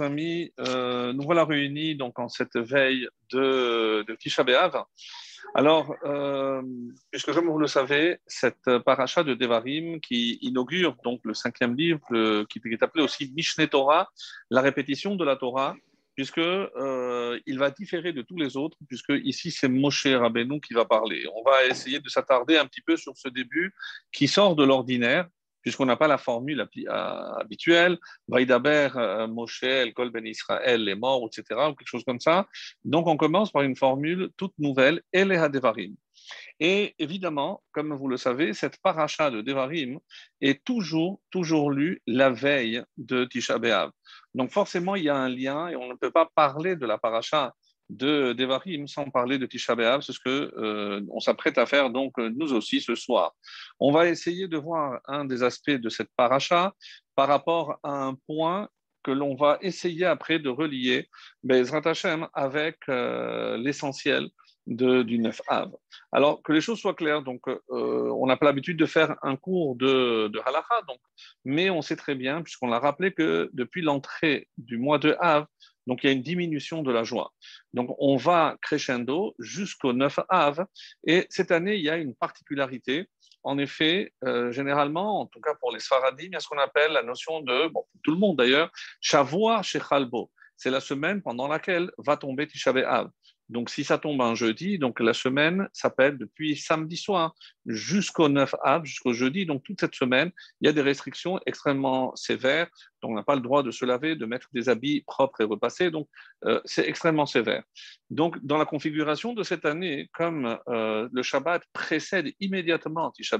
amis, euh, nous voilà réunis donc en cette veille de, de Tisha B'Av. Alors, euh, puisque comme vous le savez, cette paracha de Devarim qui inaugure donc le cinquième livre qui est appelé aussi Mishneh Torah, la répétition de la Torah, puisque euh, il va différer de tous les autres, puisque ici c'est Moshe Rabbeinu qui va parler. On va essayer de s'attarder un petit peu sur ce début qui sort de l'ordinaire puisqu'on n'a pas la formule euh, habituelle, Vaïdaber, euh, Moshe, El Kol Ben Israël, les morts, etc., ou quelque chose comme ça. Donc on commence par une formule toute nouvelle, Eleha Devarim. Et évidemment, comme vous le savez, cette paracha de Devarim est toujours, toujours lue la veille de Tisha B'Av. Donc forcément, il y a un lien et on ne peut pas parler de la paracha de Devarim sans parler de Tisha c'est ce que euh, on s'apprête à faire donc euh, nous aussi ce soir. On va essayer de voir un des aspects de cette paracha par rapport à un point que l'on va essayer après de relier Bezrat Hashem avec euh, l'essentiel du 9 Av. Alors que les choses soient claires, donc on n'a pas l'habitude de faire un cours de, de halakha, donc, mais on sait très bien, puisqu'on l'a rappelé, que depuis l'entrée du mois de Av, donc il y a une diminution de la joie. Donc on va crescendo jusqu'au 9 Av. Et cette année, il y a une particularité. En effet, euh, généralement, en tout cas pour les Sfaradim, il y a ce qu'on appelle la notion de, bon, pour tout le monde d'ailleurs, Shavua Shechalbo. C'est la semaine pendant laquelle va tomber Tisha Av. Donc, si ça tombe un jeudi, donc la semaine s'appelle depuis samedi soir jusqu'au 9 av, jusqu'au jeudi. Donc, toute cette semaine, il y a des restrictions extrêmement sévères. Donc, on n'a pas le droit de se laver, de mettre des habits propres et repassés. Donc, euh, c'est extrêmement sévère. Donc, dans la configuration de cette année, comme euh, le Shabbat précède immédiatement Tisha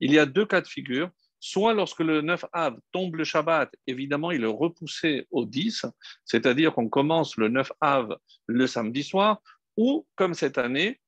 il y a deux cas de figure soit lorsque le 9 Av tombe le Shabbat, évidemment, il est repoussé au 10, c'est-à-dire qu'on commence le 9 Av le samedi soir, ou comme cette année,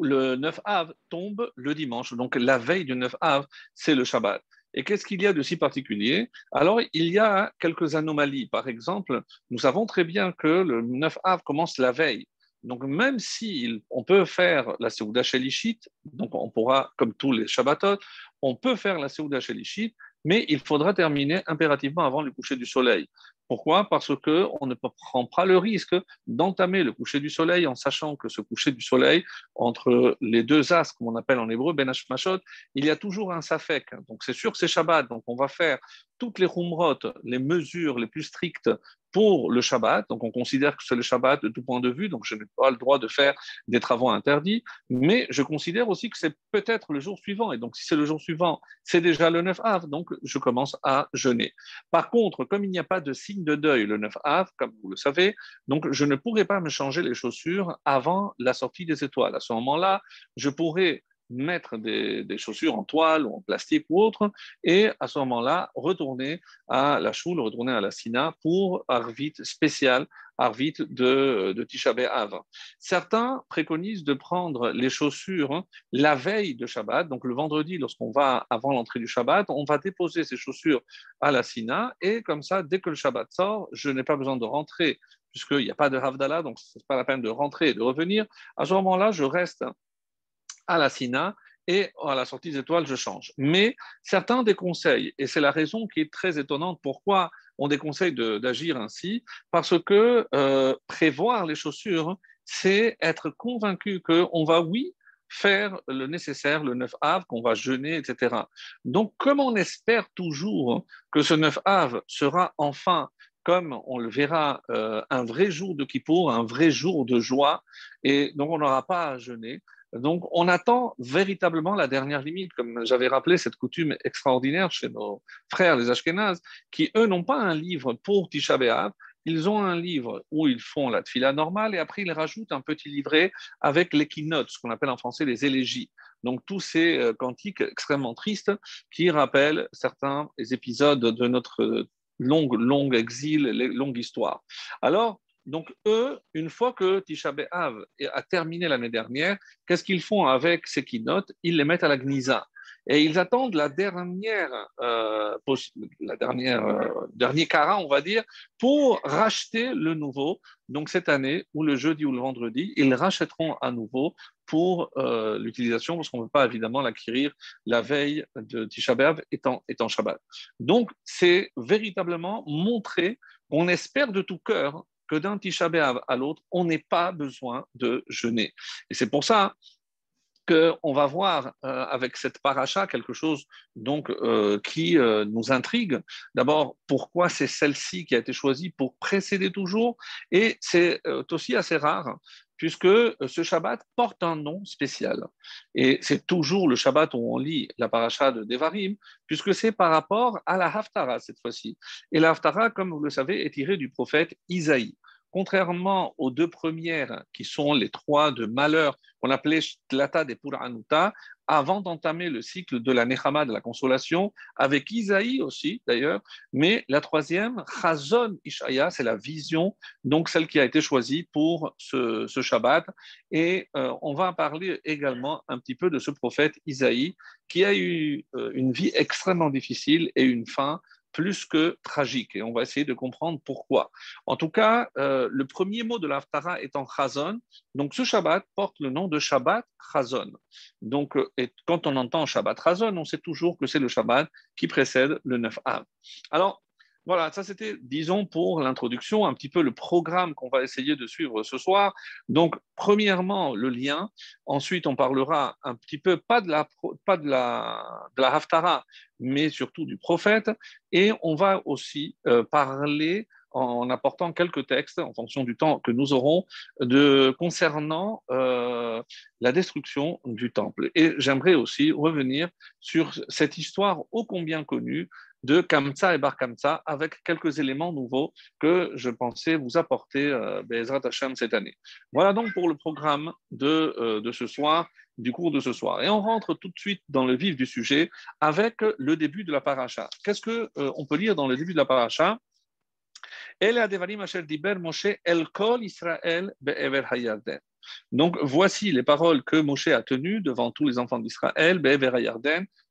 le 9 Av tombe le dimanche. Donc la veille du 9 Av, c'est le Shabbat. Et qu'est-ce qu'il y a de si particulier? Alors, il y a quelques anomalies. Par exemple, nous savons très bien que le 9 Av commence la veille. Donc, même si on peut faire la Seuda Shelishit, donc on pourra, comme tous les Shabbatot, on peut faire la Seuda Shelishit, mais il faudra terminer impérativement avant le coucher du soleil. Pourquoi? Parce qu'on ne prend pas le risque d'entamer le coucher du soleil en sachant que ce coucher du soleil, entre les deux as, comme on appelle en hébreu, Ben Mashot, il y a toujours un safek. Donc c'est sûr que c'est Shabbat, donc on va faire toutes les rumrot, les mesures les plus strictes pour le Shabbat. Donc, on considère que c'est le Shabbat de tout point de vue, donc je n'ai pas le droit de faire des travaux interdits, mais je considère aussi que c'est peut-être le jour suivant. Et donc, si c'est le jour suivant, c'est déjà le 9 av, donc je commence à jeûner. Par contre, comme il n'y a pas de signe de deuil le 9 av, comme vous le savez, donc je ne pourrai pas me changer les chaussures avant la sortie des étoiles. À ce moment-là, je pourrais mettre des, chaussures en toile ou en plastique ou autre, et à ce moment-là, retourner à la choule, retourner à la Sina pour Arvit spécial, Arvit de, de Tisha B'Av. Certains préconisent de prendre les chaussures la veille de Shabbat, donc le vendredi, lorsqu'on va avant l'entrée du Shabbat, on va déposer ces chaussures à la Sina, et comme ça, dès que le Shabbat sort, je n'ai pas besoin de rentrer puisqu'il n'y a pas de Havdalah, donc ce n'est pas la peine de rentrer et de revenir. À ce moment-là, je reste à la Sina et à la sortie des étoiles, je change. Mais certains déconseillent, et c'est la raison qui est très étonnante pourquoi on déconseille d'agir ainsi, parce que euh, prévoir les chaussures, c'est être convaincu qu'on va, oui, faire le nécessaire le 9 av, qu'on va jeûner, etc. Donc, comme on espère toujours que ce 9 av sera enfin comme on le verra, euh, un vrai jour de Kippour, un vrai jour de joie, et donc on n'aura pas à jeûner. Donc, on attend véritablement la dernière limite, comme j'avais rappelé cette coutume extraordinaire chez nos frères les Ashkénazes, qui eux n'ont pas un livre pour Tisha B'Av, ils ont un livre où ils font la tfila normale et après ils rajoutent un petit livret avec les ce qu'on appelle en français les élégies. Donc tous ces euh, cantiques extrêmement tristes qui rappellent certains épisodes de notre longue, longue exil, longue histoire. Alors, donc, eux, une fois que Tisha B'Av a terminé l'année dernière, qu'est-ce qu'ils font avec ces keynotes? Ils les mettent à la Gnisa. Et ils attendent la dernière, euh, la dernière, euh, dernier cara, on va dire, pour racheter le nouveau. Donc cette année, ou le jeudi ou le vendredi, ils rachèteront à nouveau pour euh, l'utilisation, parce qu'on ne peut pas évidemment l'acquérir la veille de Tisha B'Av étant, étant Shabbat. Donc c'est véritablement montrer on espère de tout cœur que d'un Tisha à l'autre, on n'ait pas besoin de jeûner. Et c'est pour ça qu'on va voir euh, avec cette paracha quelque chose donc euh, qui euh, nous intrigue. D'abord, pourquoi c'est celle-ci qui a été choisie pour précéder toujours? Et c'est aussi assez rare puisque ce Shabbat porte un nom spécial. Et c'est toujours le Shabbat où on lit la paracha de Devarim, puisque c'est par rapport à la Haftara cette fois-ci. Et la Haftara, comme vous le savez, est tirée du prophète Isaïe. Contrairement aux deux premières, qui sont les trois de malheur, qu'on appelait Tlata de Puranuta, avant d'entamer le cycle de la Nechama, de la consolation, avec Isaïe aussi d'ailleurs, mais la troisième, Chazon Ishaya, c'est la vision, donc celle qui a été choisie pour ce, Shabbat. Et euh, on va parler également un petit peu de ce prophète Isaïe, qui a eu euh, une vie extrêmement difficile et une fin plus que tragique. Et on va essayer de comprendre pourquoi. En tout cas, euh, le premier mot de l'Aftara est en Chazon. Donc ce Shabbat porte le nom de Shabbat Chazon. Donc euh, et quand on entend Shabbat Chazon, on sait toujours que c'est le Shabbat qui précède le 9 Av. Alors, voilà, ça c'était, disons, pour l'introduction, un petit peu le programme qu'on va essayer de suivre ce soir. Donc, premièrement, le lien. Ensuite, on parlera un petit peu, pas de la, pas de la, de la Haftara, mais surtout du prophète. Et on va aussi euh, parler en apportant quelques textes en fonction du temps que nous aurons de, concernant euh, la destruction du temple. Et j'aimerais aussi revenir sur cette histoire ô combien connue de Kamsa et Bar Kamsa avec quelques éléments nouveaux que je pensais vous apporter euh, Bezrat Hashem cette année. Voilà donc pour le programme de, euh, de ce soir, du cours de ce soir. Et on rentre tout de suite dans le vif du sujet avec le début de la paracha. Qu'est-ce qu'on euh, peut lire dans le début de la paracha? El Israël Be'ever Hayarden. Donc voici les paroles que Moshe a tenues devant tous les enfants d'Israël,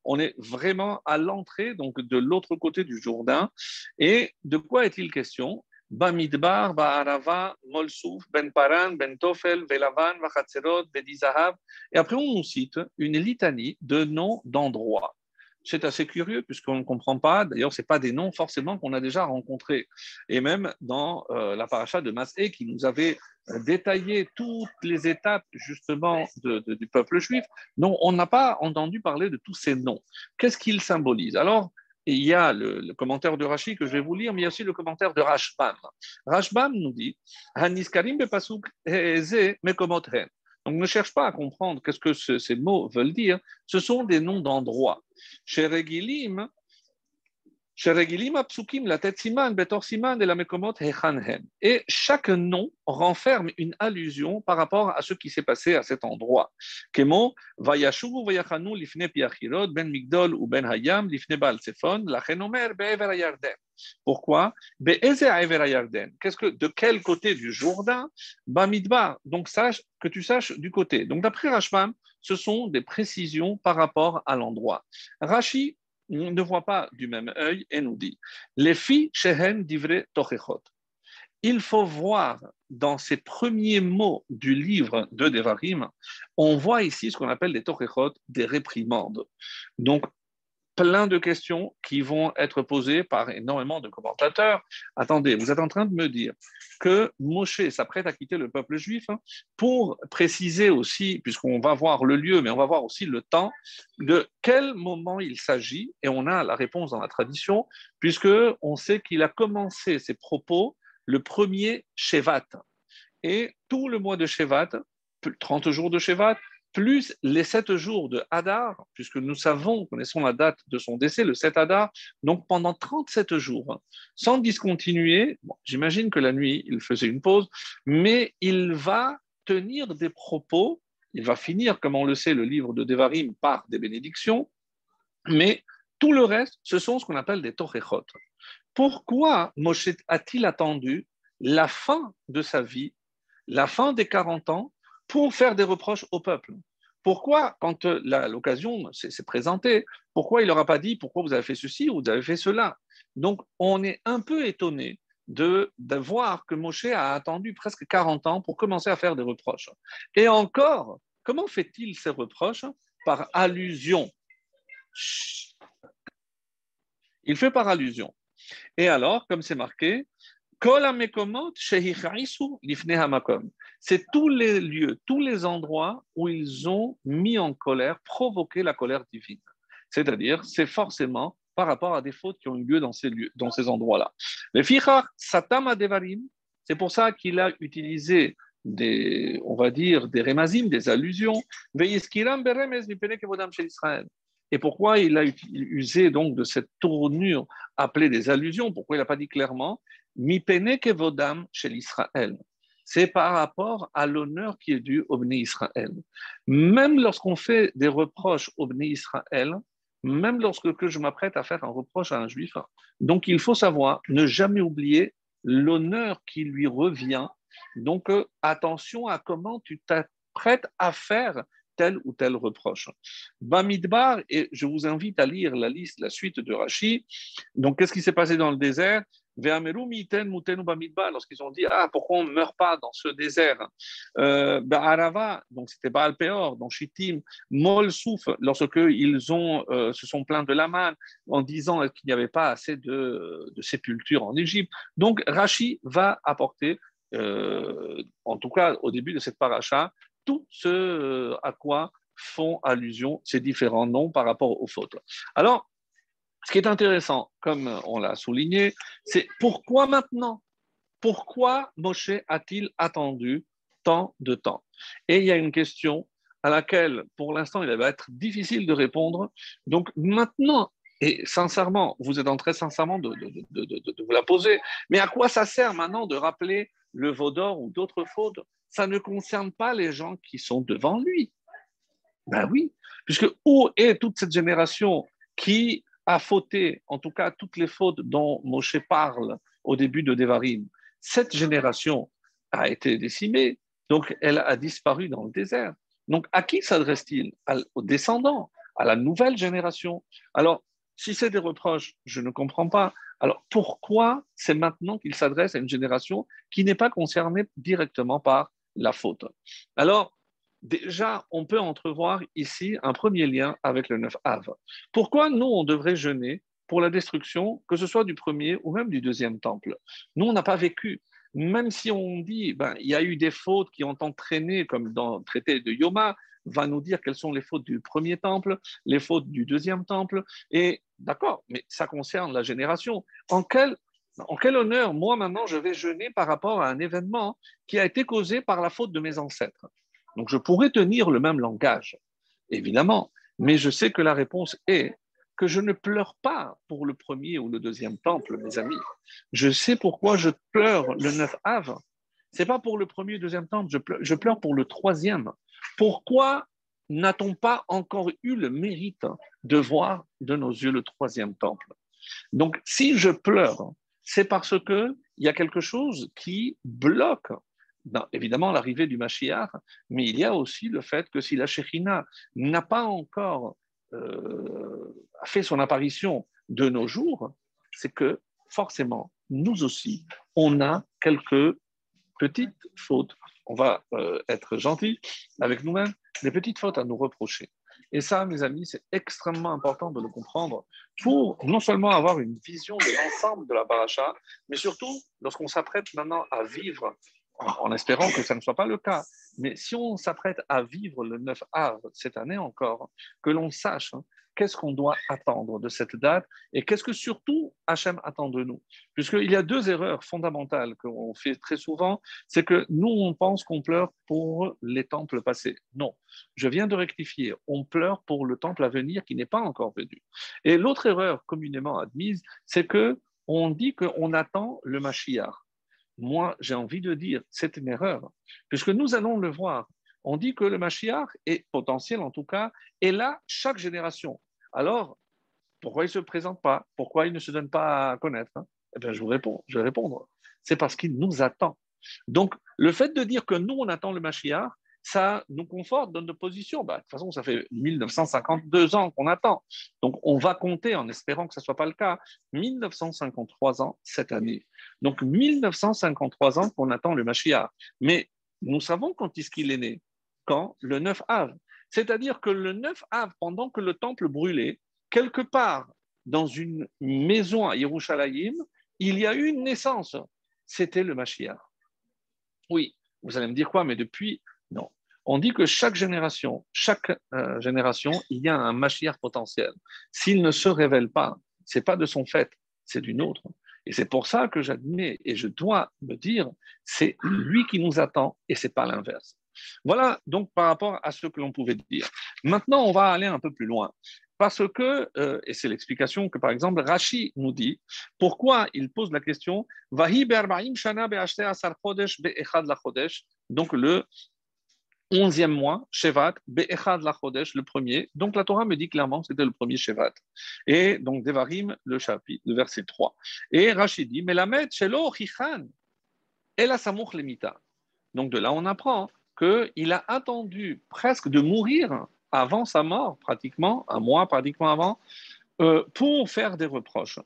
On est vraiment à l'entrée, donc de l'autre côté du Jourdain. Et de quoi est-il question? Bamidbar, Ba'arava, Molsouf, Ben Paran, Ben Tofel, Velavan, Vachatzerot. Et après, on nous cite une litanie de noms d'endroits c'est assez curieux puisqu'on ne comprend pas. D'ailleurs, ce pas des noms forcément qu'on a déjà rencontrés. Et même dans euh, la paracha de Masé qui nous avait euh, détaillé toutes les étapes justement du peuple juif, non, on n'a pas entendu parler de tous ces noms. Qu'est-ce qu'ils symbolisent? Alors, il y a le, commentaire de Rashi que je vais vous lire, mais il y a aussi le commentaire de Rashbam. Rashbam nous dit Haniskarim bepasuk mekomotren. Donc ne cherche pas à comprendre qu'est-ce que ces mots veulent dire. Ce sont des noms d'endroits. Chez Regilim, et chaque nom renferme une allusion par rapport à ce qui s'est passé à cet endroit. Kemo, vayashuvu vayachanu lifne piachirot, ben migdol ou ben hayam, lifne baal lachenomer be'ever yarden. Pourquoi? Qu'est-ce que de quel côté du Jourdain? Bamidbar. Donc sache que tu saches du côté. Donc d'après Rashbam, ce sont des précisions par rapport à l'endroit. Rashi ne voit pas du même œil et nous dit les filles shehen divre tochechot. Il faut voir dans ces premiers mots du livre de Devarim, on voit ici ce qu'on appelle des tochechot, des réprimandes. Donc plein de questions qui vont être posées par énormément de commentateurs. Attendez, vous êtes en train de me dire que Moshe s'apprête à quitter le peuple juif hein, pour préciser aussi, puisqu'on va voir le lieu, mais on va voir aussi le temps, de quel moment il s'agit, et on a la réponse dans la tradition, puisque on sait qu'il a commencé ses propos le premier Shevat. Et tout le mois de Shevat, 30 jours de Shevat, plus les sept jours de Hadar, puisque nous savons, connaissons la date de son décès, le 7 Hadar, donc pendant 37 jours, sans discontinuer, j'imagine que la nuit, il faisait une pause, mais il va tenir des propos, il va finir, comme on le sait, le livre de Devarim par des bénédictions, mais tout le reste, ce sont ce qu'on appelle des torechot. Pourquoi Moshe a-t-il attendu la fin de sa vie, la fin des 40 ans, pour faire des reproches au peuple. Pourquoi, quand euh, l'occasion s'est présentée, pourquoi il leur a pas dit pourquoi vous avez fait ceci ou vous avez fait cela? Donc, on est un peu étonné de, de, voir que Moshe a attendu presque 40 ans pour commencer à faire des reproches. Et encore, comment fait-il ces reproches? Par allusion. Il fait par allusion. Et alors, comme c'est marqué, C'est tous les lieux, tous les endroits où ils ont mis en colère, provoqué la colère divine. C'est-à-dire, c'est forcément par rapport à des fautes qui ont eu lieu dans ces lieux, dans ces endroits-là. Le fichar satama devarim, c'est pour ça qu'il a utilisé des, on va dire, des remazim, des allusions. Et pourquoi il a usé donc de cette tournure appelée des allusions? Pourquoi il n'a pas dit clairement Mi pene kevodam chez l'Israël c'est par rapport à l'honneur qui est dû au Bnei Israël. Même lorsqu'on fait des reproches au Bnei Israël, même lorsque je m'apprête à faire un reproche à un juif, donc il faut savoir ne jamais oublier l'honneur qui lui revient. Donc euh, attention à comment tu t'apprêtes à faire tel ou tel reproche. Bamidbar, et je vous invite à lire la liste, la suite de Rashi. Donc, qu'est-ce qui s'est passé dans le désert? Lorsqu'ils ont dit Ah, pourquoi on ne meurt pas dans ce désert? Euh, Arava, donc c'était Baal Peor, dans Shittim, Mol Souf, lorsque ils ont, euh, se sont plaints de la en disant qu'il n'y avait pas assez de, de sépultures en Égypte. Donc Rashi va apporter, euh, en tout cas au début de cette paracha, tout ce euh, à quoi font allusion ces différents noms par rapport aux fautes. Alors, ce qui est intéressant, comme on l'a souligné, c'est pourquoi maintenant? Pourquoi Moshe a-t-il attendu tant de temps? Et il y a une question à laquelle, pour l'instant, il va être difficile de répondre. Donc maintenant, et sincèrement, vous êtes en train sincèrement de, vous la poser, mais à quoi ça sert maintenant de rappeler le Vaudor ou d'autres fautes Ça ne concerne pas les gens qui sont devant lui. Ben oui, puisque où est toute cette génération qui a fauté, en tout cas toutes les fautes dont Moshe parle au début de Devarim, cette génération a été décimée, donc elle a disparu dans le désert. Donc à qui s'adresse-t-il? Aux descendants, à la nouvelle génération. Alors, si c'est des reproches, je ne comprends pas. Alors pourquoi c'est maintenant qu'il s'adresse à une génération qui n'est pas concernée directement par la faute? Alors, déjà, on peut entrevoir ici un premier lien avec le 9 Av. Pourquoi nous, on devrait jeûner pour la destruction, que ce soit du premier ou même du deuxième temple? Nous, on n'a pas vécu. Même si on dit, ben, il y a eu des fautes qui ont entraîné, comme dans le traité de Yoma, va nous dire quelles sont les fautes du premier temple, les fautes du deuxième temple. Et d'accord, mais ça concerne la génération. En quel, en quel honneur, moi maintenant, je vais jeûner par rapport à un événement qui a été causé par la faute de mes ancêtres? Donc je pourrais tenir le même langage, évidemment, mais je sais que la réponse est que je ne pleure pas pour le premier ou le deuxième temple, mes amis. Je sais pourquoi je pleure le 9 Av. C'est pas pour le premier ou deuxième temple, je pleure, je pleure pour le troisième. Pourquoi n'a-t-on pas encore eu le mérite de voir de nos yeux le troisième temple? Donc, si je pleure, c'est parce qu'il y a quelque chose qui bloque évidemment l'arrivée du Mashiach, mais il y a aussi le fait que si la Shekhinah n'a pas encore euh, fait son apparition de nos jours, c'est que forcément, nous aussi, on a quelques petites fautes. On va euh, être gentil avec nous-mêmes, des petites fautes à nous reprocher. Et ça, mes amis, c'est extrêmement important de le comprendre pour non seulement avoir une vision de l'ensemble de la paracha, mais surtout lorsqu'on s'apprête maintenant à vivre en espérant que ça ne soit pas le cas. Mais si on s'apprête à vivre le 9 av cette année encore, que l'on sache hein, qu'est-ce qu'on doit attendre de cette date et qu'est-ce que surtout Hachem attend de nous. Puisqu'il y a deux erreurs fondamentales qu'on fait très souvent, c'est que nous, on pense qu'on pleure pour les temples passés. Non, je viens de rectifier, on pleure pour le temple à venir qui n'est pas encore venu. Et l'autre erreur communément admise, c'est que on dit qu'on attend le Mashiach moi, j'ai envie de dire, c'est une erreur, puisque nous allons le voir. On dit que le Mashiach est potentiel, en tout cas, et là, chaque génération. Alors, pourquoi il ne se présente pas? Pourquoi il ne se donne pas à connaître hein? Eh bien, je vous réponds, je vais répondre. C'est parce qu'il nous attend. Donc, le fait de dire que nous, on attend le Mashiach, ça nous conforte dans notre position. Bah, de toute façon, ça fait 1952 ans qu'on attend. Donc, on va compter en espérant que ce ne soit pas le cas. 1953 ans cette année. Donc, 1953 ans qu'on attend le Mashiach. Mais nous savons quand est-ce qu'il est né Quand Le 9 av. C'est-à-dire que le 9 av, pendant que le temple brûlait, quelque part dans une maison à Yerushalayim, il y a eu une naissance. c'était le Mashiach. Oui, vous allez me dire quoi, mais depuis, non. On dit que chaque génération, chaque euh, génération, il y a un Mashiach potentiel. S'il ne se révèle pas, c'est pas de son fait, c'est d'une autre. Et c'est pour ça que j'admets et je dois me dire, c'est lui qui nous attend et c'est pas l'inverse. Voilà donc par rapport à ce que l'on pouvait dire. Maintenant, on va aller un peu plus loin. Parce que, euh, et c'est l'explication que par exemple Rashi nous dit, pourquoi il pose la question, donc le onzième mois, Shevat, Be'echad la Chodesh, le premier. Donc la Torah me dit clairement c'était le premier Shevat. Et donc Devarim, le chapitre, le verset 3. Et Rashi dit, mais la Shelo Chichan, El Lemita. Donc de là, on apprend qu'il a attendu presque de mourir avant sa mort, pratiquement, un mois pratiquement avant, euh, pour faire des reproches.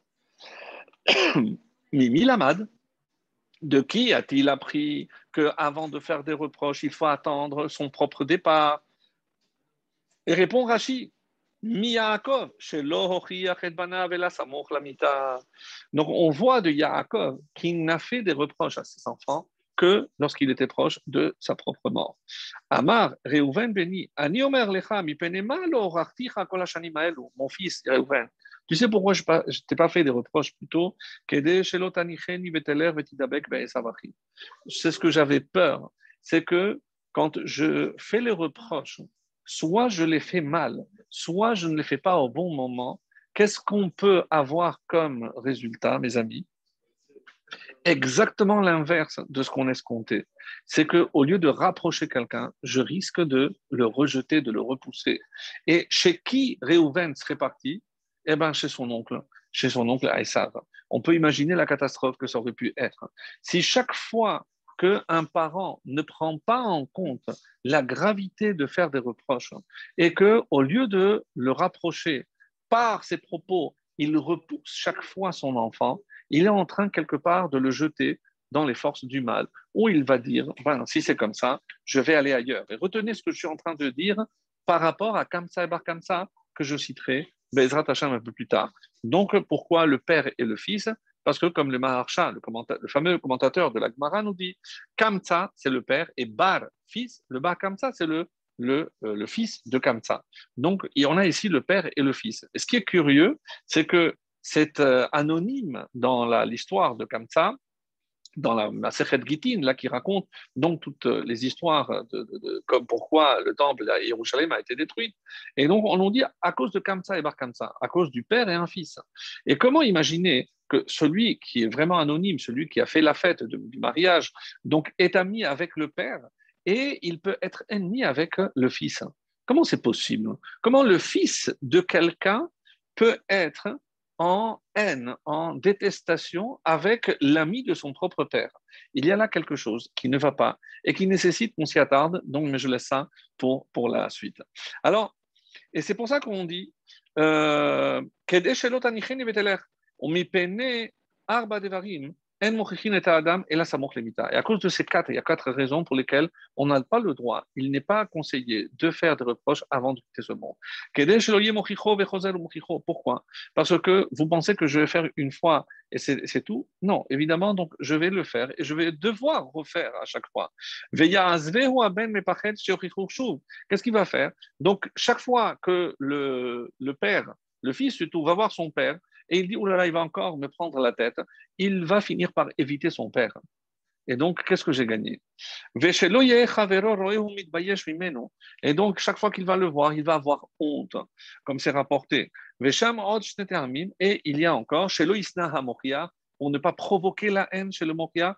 Mimi Lamad, de qui a-t-il appris qu'avant de faire des reproches, il faut attendre son propre départ. Et répond Rashi, donc on voit de Yaakov qui n'a fait des reproches à ses enfants que lorsqu'il était proche de sa propre mort. Amar, Reuven lo mon fils Reuven, tu sais pourquoi je ne t'ai pas fait des reproches plutôt C'est ce que j'avais peur. C'est que quand je fais les reproches, soit je les fais mal, soit je ne les fais pas au bon moment. Qu'est-ce qu'on peut avoir comme résultat, mes amis? Exactement l'inverse de ce qu'on escomptait. C'est que au lieu de rapprocher quelqu'un, je risque de le rejeter, de le repousser. Et chez qui Réhouven serait parti? Eh bien, chez son oncle, chez son oncle Aïssav. On peut imaginer la catastrophe que ça aurait pu être. Si chaque fois qu'un parent ne prend pas en compte la gravité de faire des reproches et que, au lieu de le rapprocher par ses propos, il repousse chaque fois son enfant, il est en train quelque part de le jeter dans les forces du mal, où il va dire, ben, si c'est comme ça, je vais aller ailleurs. Et retenez ce que je suis en train de dire par rapport à Kamsa et Bar Kamsa, que je citerai Bezrat Hashem un peu plus tard. Donc, pourquoi le père et le fils? Parce que, comme le Maharsha, le, fameux commentateur de la Gemara, nous dit Kamsa, c'est le père, et Bar, fils, le Bar Kamsa, c'est le, le, euh, le, fils de Kamsa. Donc, on a ici le père et le fils. Et ce qui est curieux, c'est que c'est euh, anonyme dans l'histoire de Kamsa, dans la, Sechet Gitin, là, qui raconte donc toutes les histoires de, comme pourquoi le temple à Jérusalem a été détruit. Et donc, on dit à cause de Kamsa et Bar Kamsa, à cause du père et un fils. Et comment imaginer que celui qui est vraiment anonyme, celui qui a fait la fête du mariage, donc est ami avec le père et il peut être ennemi avec le fils? Comment c'est possible? Comment le fils de quelqu'un peut être en haine, en détestation avec l'ami de son propre père. Il y a là quelque chose qui ne va pas et qui nécessite qu'on s'y attarde, donc mais je laisse ça pour, pour la suite. Alors, et c'est pour ça qu'on dit euh, et à cause de ces quatre, il y a quatre raisons pour lesquelles on n'a pas le droit, il n'est pas conseillé de faire des reproches avant de quitter ce monde. Pourquoi? Parce que vous pensez que je vais faire une fois et c'est tout? Non, évidemment, donc je vais le faire et je vais devoir refaire à chaque fois. Qu'est-ce qu'il va faire? Donc, chaque fois que le, le père, le fils surtout, va voir son père, et il dit, là, il va encore me prendre la tête, il va finir par éviter son père. Et donc, qu'est-ce que j'ai gagné? Et donc, chaque fois qu'il va le voir, il va avoir honte, comme c'est rapporté. Et il y a encore, pour ne pas provoquer la haine chez le Mokia,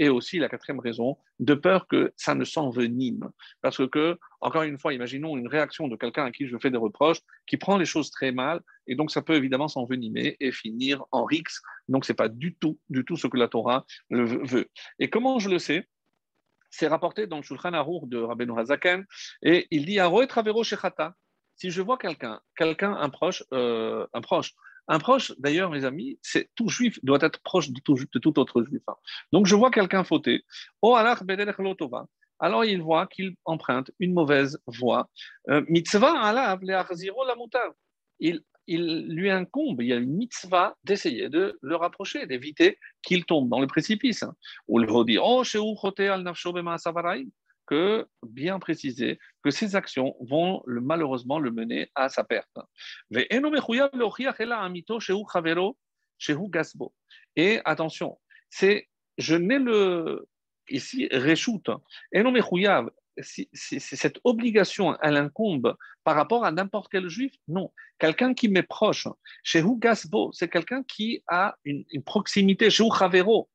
et aussi la quatrième raison, de peur que ça ne s'envenime. Parce que, encore une fois, imaginons une réaction de quelqu'un à qui je fais des reproches, qui prend les choses très mal, et donc ça peut évidemment s'envenimer et finir en rix. Donc ce n'est pas du tout, du tout ce que la Torah veut. Et comment je le sais? C'est rapporté dans le Shulchan Arour de Rabbeinu Hazaken, et il dit Shechata. Si je vois quelqu'un, quelqu'un, un proche, euh, un proche, un proche, d'ailleurs, mes amis, c'est tout juif doit être proche de tout, autre juif. Hein. Donc, je vois quelqu'un fauter. Oh, alors il voit qu'il emprunte une mauvaise voie. Euh, mitzvah la Il, il lui incombe, il y a une mitzvah d'essayer de le rapprocher, d'éviter qu'il tombe dans le précipice. Ou le redit, oh, que bien préciser que ces actions vont malheureusement le mener à sa perte. Et attention, c'est je n'ai le ici reshoot, cette obligation, elle incombe par rapport à n'importe quel juif? Non. Quelqu'un qui m'est proche. Chez Gasbo, c'est quelqu'un qui a une, proximité. Chez Chavero.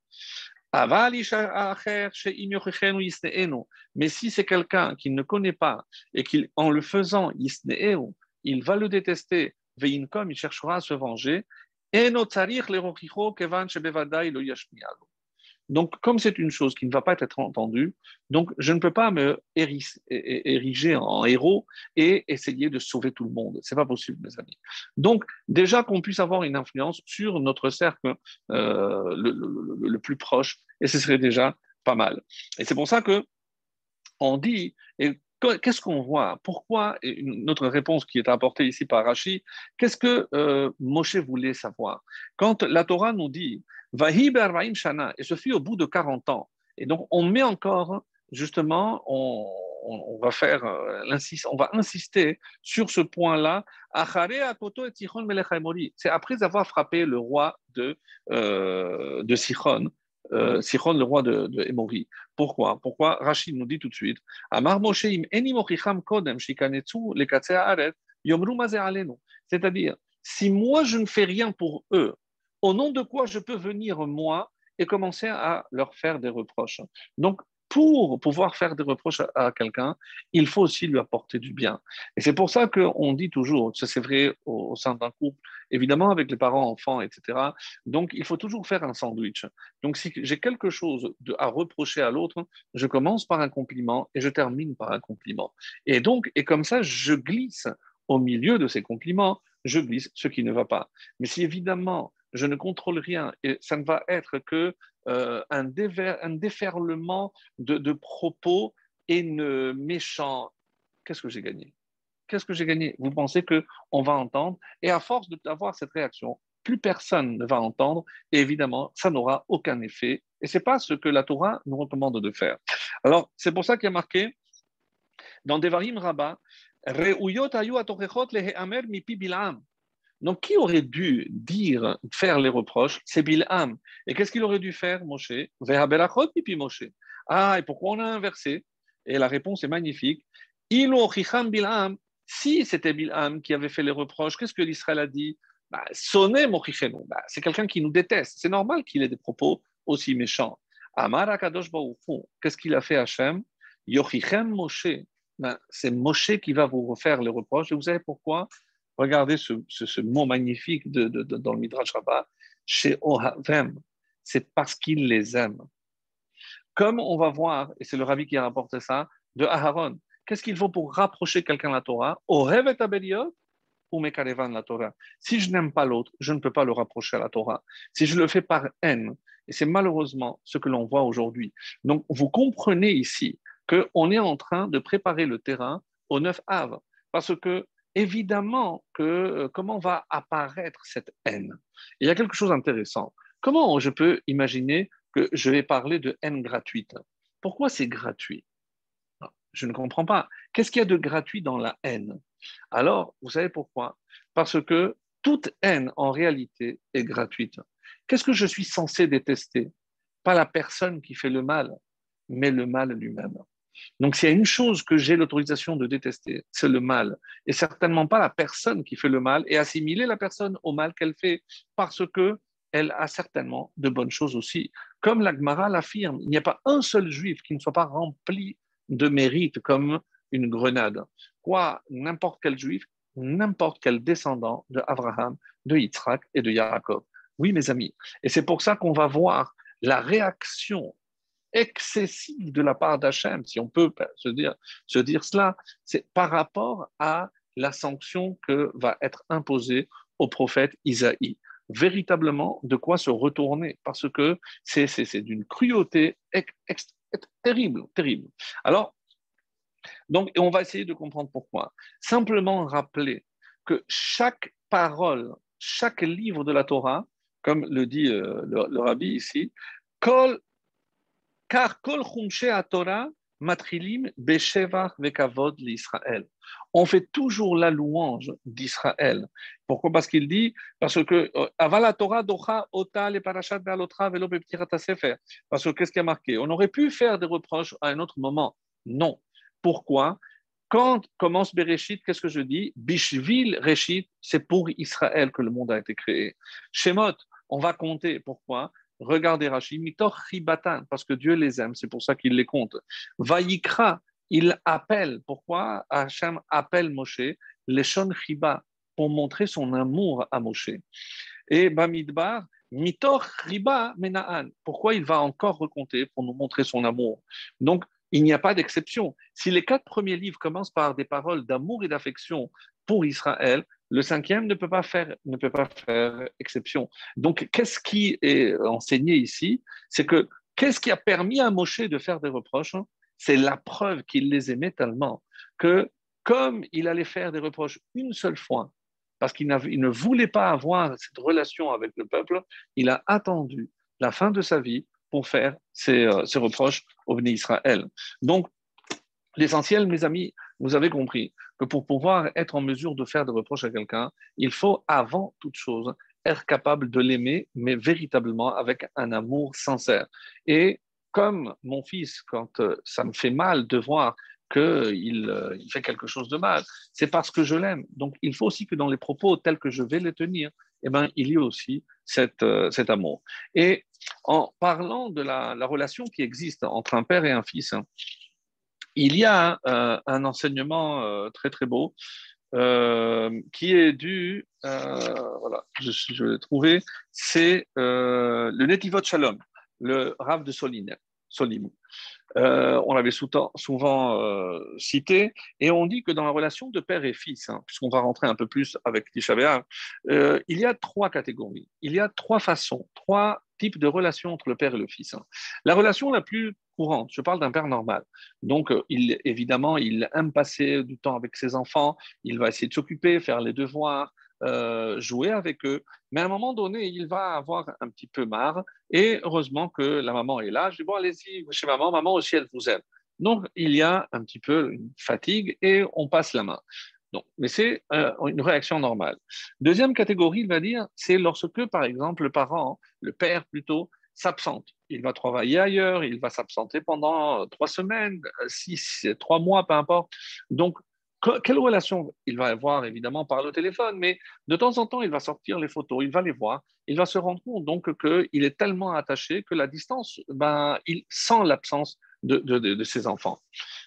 Mais si c'est quelqu'un qui ne connaît pas et qu'en le faisant, il va le détester, il cherchera à se venger, donc, comme c'est une chose qui ne va pas être entendue, donc je ne peux pas me ériger en héros et essayer de sauver tout le monde. C'est pas possible, mes amis. Donc, déjà qu'on puisse avoir une influence sur notre cercle euh, le, plus proche, et ce serait déjà pas mal. Et c'est pour ça que on dit, et qu'est-ce qu'on voit? Pourquoi Notre réponse qui est apportée ici par Rashi, qu'est-ce que euh, Moshe voulait savoir? Quand la Torah nous dit Shana, et ce fut au bout de 40 ans, et donc on met encore, justement, on, va faire, euh, on va insister sur ce point-là. C'est après avoir frappé le roi de, euh, de Sichon, euh, le roi de, de Emory. Pourquoi? Pourquoi? Rachid nous dit tout de suite. C'est-à-dire, si moi je ne fais rien pour eux, au nom de quoi je peux venir moi et commencer à leur faire des reproches Donc, pour pouvoir faire des reproches à, quelqu'un, il faut aussi lui apporter du bien. Et c'est pour ça qu'on dit toujours, c'est vrai au, sein d'un couple, évidemment avec les parents, enfants, etc. Donc il faut toujours faire un sandwich. Donc si j'ai quelque chose à reprocher à l'autre, je commence par un compliment et je termine par un compliment. Et donc, et comme ça, je glisse au milieu de ces compliments, je glisse ce qui ne va pas. Mais si évidemment je ne contrôle rien. Et ça ne va être que euh, un, déferlement de, propos haineux, méchants. Qu'est-ce que j'ai gagné? Qu'est-ce que j'ai gagné? Vous pensez qu'on va entendre? Et à force d'avoir cette réaction, plus personne ne va entendre et évidemment, ça n'aura aucun effet. Et ce n'est pas ce que la Torah nous recommande de faire. Alors, c'est pour ça qu'il y a marqué dans Devarim Rabbah, donc, qui aurait dû dire, faire les reproches? C'est Bilham. Et qu'est-ce qu'il aurait dû faire, Moshe? Moshe. Ah, et pourquoi on a inversé Et la réponse est magnifique. Bilham. Si c'était Bilham qui avait fait les reproches, qu'est-ce que l'Israël a dit? Bah, Sonné bah, C'est quelqu'un qui nous déteste. C'est normal qu'il ait des propos aussi méchants. Amar Qu'est-ce qu'il a fait Hachem? Yochichem Moshe. Bah, c'est Moshe qui va vous refaire les reproches. Et vous savez pourquoi? Regardez ce, mot magnifique dans le Midrash Rabbah, chez Ohavem, c'est parce qu'il les aime. Comme on va voir, et c'est le rabbi qui a rapporté ça, de Aharon, qu'est-ce qu'il faut pour rapprocher quelqu'un de la Torah? Ohev et ou Mekarevan la Torah. Si je n'aime pas l'autre, je ne peux pas le rapprocher à la Torah. Si je le fais par haine, et c'est malheureusement ce que l'on voit aujourd'hui. Donc, vous comprenez ici qu'on est en train de préparer le terrain au 9 av, parce que évidemment que euh, comment va apparaître cette haine? Il y a quelque chose d'intéressant. Comment je peux imaginer que je vais parler de haine gratuite? Pourquoi c'est gratuit? Ah, Je ne comprends pas. Qu'est-ce qu'il y a de gratuit dans la haine? Alors, vous savez pourquoi? Parce que toute haine, en réalité, est gratuite. Qu'est-ce que je suis censé détester? Pas la personne qui fait le mal, mais le mal lui-même. Donc, s'il y a une chose que j'ai l'autorisation de détester, c'est le mal. Et certainement pas la personne qui fait le mal et assimiler la personne au mal qu'elle fait parce que elle a certainement de bonnes choses aussi. Comme l'Agmara l'affirme, il n'y a pas un seul juif qui ne soit pas rempli de mérite comme une grenade. Quoi, n'importe quel juif, n'importe quel descendant de Abraham, de Yitzhak et de Yaakov. Oui, mes amis. Et c'est pour ça qu'on va voir la réaction excessive de la part d'Hachem, si on peut se dire, cela, c'est par rapport à la sanction que va être imposée au prophète Isaïe. Véritablement, de quoi se retourner, parce que c'est d'une cruauté terrible, terrible. Alors, donc, on va essayer de comprendre pourquoi. Simplement rappeler que chaque parole, chaque livre de la Torah, comme le dit euh, le, rabbi ici, kol, car kol Torah matrilim vekavod l'Israël. On fait toujours la louange d'Israël. Pourquoi? Parce qu'il dit, parce que euh, avala Torah docha ota le parashat be'alotra velo sefer. Parce que qu'est-ce qui a marqué? On aurait pu faire des reproches à un autre moment. Non. Pourquoi? Quand commence Bereshit, qu'est-ce que je dis? Bishvil Reshit, c'est pour Israël que le monde a été créé. Shemot, on va compter. Pourquoi? Regardez Rashi, Mitor parce que Dieu les aime, c'est pour ça qu'il les compte. Vayikra, il appelle. Pourquoi Hachem appelle Moshe? Leshon Chiba, pour montrer son amour à Moshe. Et Bamidbar, Mitor Riba Menaan. Pourquoi il va encore recompter pour nous montrer son amour? Donc, il n'y a pas d'exception. Si les quatre premiers livres commencent par des paroles d'amour et d'affection pour Israël, le cinquième ne peut pas faire, ne peut pas faire exception. Donc, qu'est-ce qui est enseigné ici? C'est que qu'est-ce qui a permis à Moshe de faire des reproches C'est la preuve qu'il les aimait tellement que, comme il allait faire des reproches une seule fois, parce qu'il ne voulait pas avoir cette relation avec le peuple, il a attendu la fin de sa vie pour faire ses, euh, reproches au béni Israël. Donc, l'essentiel, mes amis, vous avez compris que pour pouvoir être en mesure de faire des reproches à quelqu'un, il faut avant toute chose être capable de l'aimer, mais véritablement avec un amour sincère. Et comme mon fils, quand euh, ça me fait mal de voir qu'il euh, il fait quelque chose de mal, c'est parce que je l'aime. Donc il faut aussi que dans les propos tels que je vais les tenir, eh ben, il y ait aussi euh, cet amour. Et en parlant de la, relation qui existe entre un père et un fils, hein, il y a un, euh, enseignement euh, très très beau qui est dû, voilà, je, l'ai trouvé, c'est le Netivot Shalom, le Rav de Solim. Euh, on l'avait souvent euh, cité, et on dit que dans la relation de père et fils, hein, puisqu'on va rentrer un peu plus avec Tisha euh, il y a trois catégories, il y a trois façons, trois types de relations entre le père et le fils. Hein. La relation la plus je parle d'un père normal. Donc, il, évidemment, il aime passer du temps avec ses enfants, il va essayer de s'occuper, faire les devoirs, euh, jouer avec eux. Mais à un moment donné, il va avoir un petit peu marre. Et heureusement que la maman est là. Je dis, bon, allez-y, chez maman, maman aussi, elle vous aime. Donc, il y a un petit peu une fatigue et on passe la main. Donc, mais c'est euh, une réaction normale. Deuxième catégorie, il va dire, c'est lorsque, par exemple, le parent, le père plutôt, s'absente. Il va travailler ailleurs, il va s'absenter pendant trois semaines, six, trois mois, peu importe. Donc, quelle relation il va avoir évidemment par le téléphone, mais de temps en temps, il va sortir les photos, il va les voir, il va se rendre compte donc qu'il est tellement attaché que la distance, ben, il sent l'absence de, ses enfants.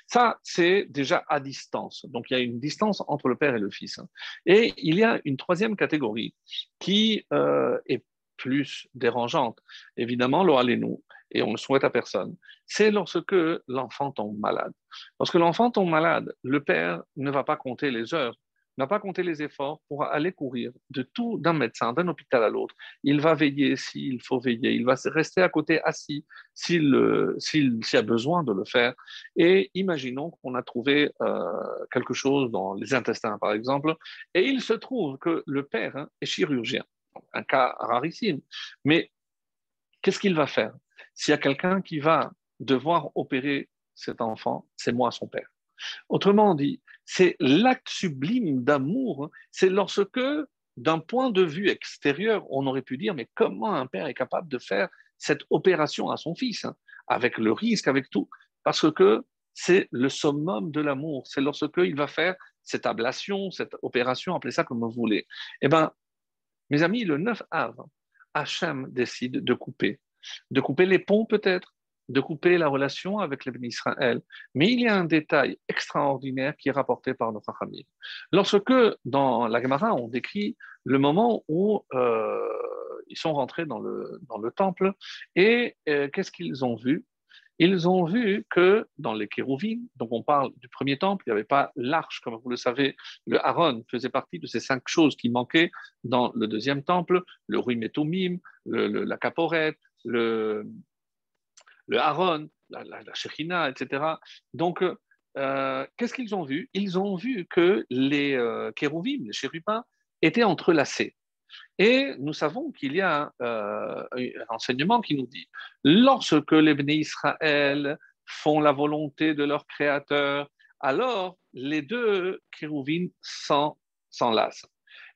Ça, c'est déjà à distance. Donc, il y a une distance entre le père et le fils. Et il y a une troisième catégorie qui euh, est plus dérangeante. Évidemment, nous et on ne souhaite à personne, c'est lorsque l'enfant tombe malade. Lorsque l'enfant tombe malade, le père ne va pas compter les heures, ne va pas compter les efforts pour aller courir de tout d'un médecin, d'un hôpital à l'autre. Il va veiller s'il faut veiller, il va rester à côté assis s'il, s'il, a besoin de le faire. Et imaginons qu'on a trouvé euh, quelque chose dans les intestins, par exemple, et il se trouve que le père hein, est chirurgien un cas rarissime. Mais qu'est-ce qu'il va faire? S'il y a quelqu'un qui va devoir opérer cet enfant, c'est moi son père. Autrement dit, c'est l'acte sublime d'amour, c'est lorsque, d'un point de vue extérieur, on aurait pu dire, mais comment un père est capable de faire cette opération à son fils, hein, avec le risque, avec tout Parce que c'est le summum de l'amour, c'est lorsque il va faire cette ablation, cette opération, appelez ça comme vous voulez. Eh bien, mes amis, le 9 avril, Hachem décide de couper. De couper les ponts peut-être, de couper la relation avec les Israël? Mais il y a un détail extraordinaire qui est rapporté par notre famille. Lorsque, dans la Gemara, on décrit le moment où euh, ils sont rentrés dans le, dans le temple et euh, qu'est-ce qu'ils ont vu? Ils ont vu que dans les kérouvim, donc on parle du premier temple, il n'y avait pas l'arche, comme vous le savez, le Aaron faisait partie de ces cinq choses qui manquaient dans le deuxième temple, le Ruimetumim, le, la caporette, le, le Aaron, la, la, etc. Donc, euh, qu'est-ce qu'ils ont vu? Ils ont vu que les euh, les chérubins, étaient entrelacés. Et nous savons qu'il y a euh, un enseignement qui nous dit, lorsque les bénis Israël font la volonté de leur Créateur, alors les deux kérouvines s'enlacent.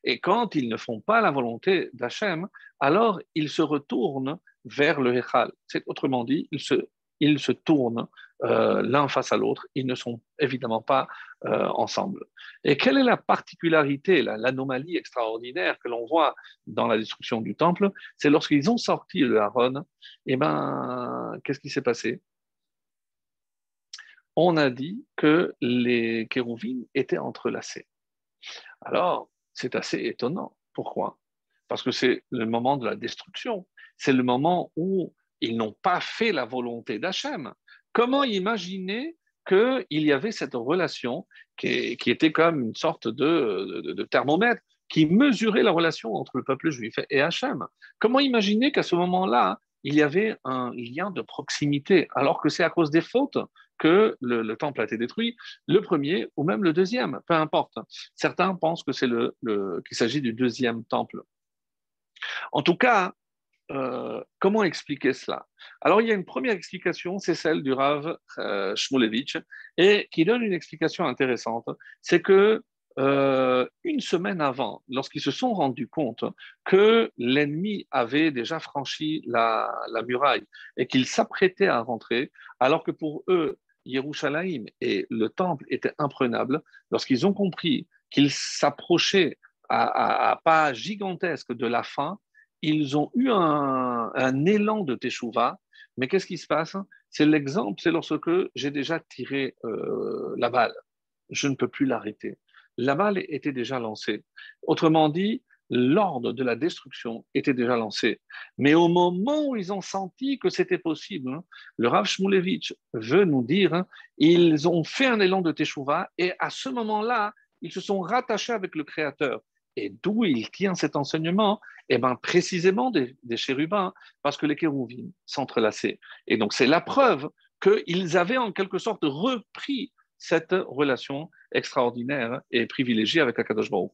Et quand ils ne font pas la volonté d'Hachem, alors ils se retournent vers le Hechal. C'est autrement dit, ils se, ils se tournent euh, l'un face à l'autre. Ils ne sont évidemment pas euh, ensemble. Et quelle est la particularité, l'anomalie extraordinaire que l'on voit dans la destruction du temple? C'est lorsqu'ils ont sorti le Haron, et eh ben, qu'est-ce qui s'est passé? On a dit que les kérouvines étaient entrelacés. Alors, c'est assez étonnant. Pourquoi? Parce que c'est le moment de la destruction. C'est le moment où ils n'ont pas fait la volonté d'Hachem. Comment imaginer qu'il y avait cette relation qui, était comme une sorte de, thermomètre qui mesurait la relation entre le peuple juif et Hachem? Comment imaginer qu'à ce moment-là, il y avait un lien de proximité, alors que c'est à cause des fautes que le, temple a été détruit, le premier ou même le deuxième, peu importe. Certains pensent que c'est qu'il s'agit du deuxième temple. En tout cas, euh, comment expliquer cela? Alors, il y a une première explication, c'est celle du Rav euh, Shmulevitch, et qui donne une explication intéressante. C'est que euh, une semaine avant, lorsqu'ils se sont rendus compte que l'ennemi avait déjà franchi la, muraille et qu'il s'apprêtait à rentrer, alors que pour eux, Yerushalayim et le temple étaient imprenables, lorsqu'ils ont compris qu'ils s'approchaient à, à, pas gigantesque de la fin, ils ont eu un, élan de teshuva, mais qu'est-ce qui se passe? C'est l'exemple, c'est lorsque j'ai déjà tiré euh, la balle. Je ne peux plus l'arrêter. La balle était déjà lancée. Autrement dit, l'ordre de la destruction était déjà lancé. Mais au moment où ils ont senti que c'était possible, hein, le Rav Shmulevitch veut nous dire, hein, ils ont fait un élan de teshuva et à ce moment-là, ils se sont rattachés avec le Créateur. Et d'où il tient cet enseignement? Eh bien, précisément des, chérubins, parce que les kérouvim s'entrelaçaient. Et donc, c'est la preuve qu'ils avaient en quelque sorte repris cette relation extraordinaire et privilégiée avec Akadosh Baruch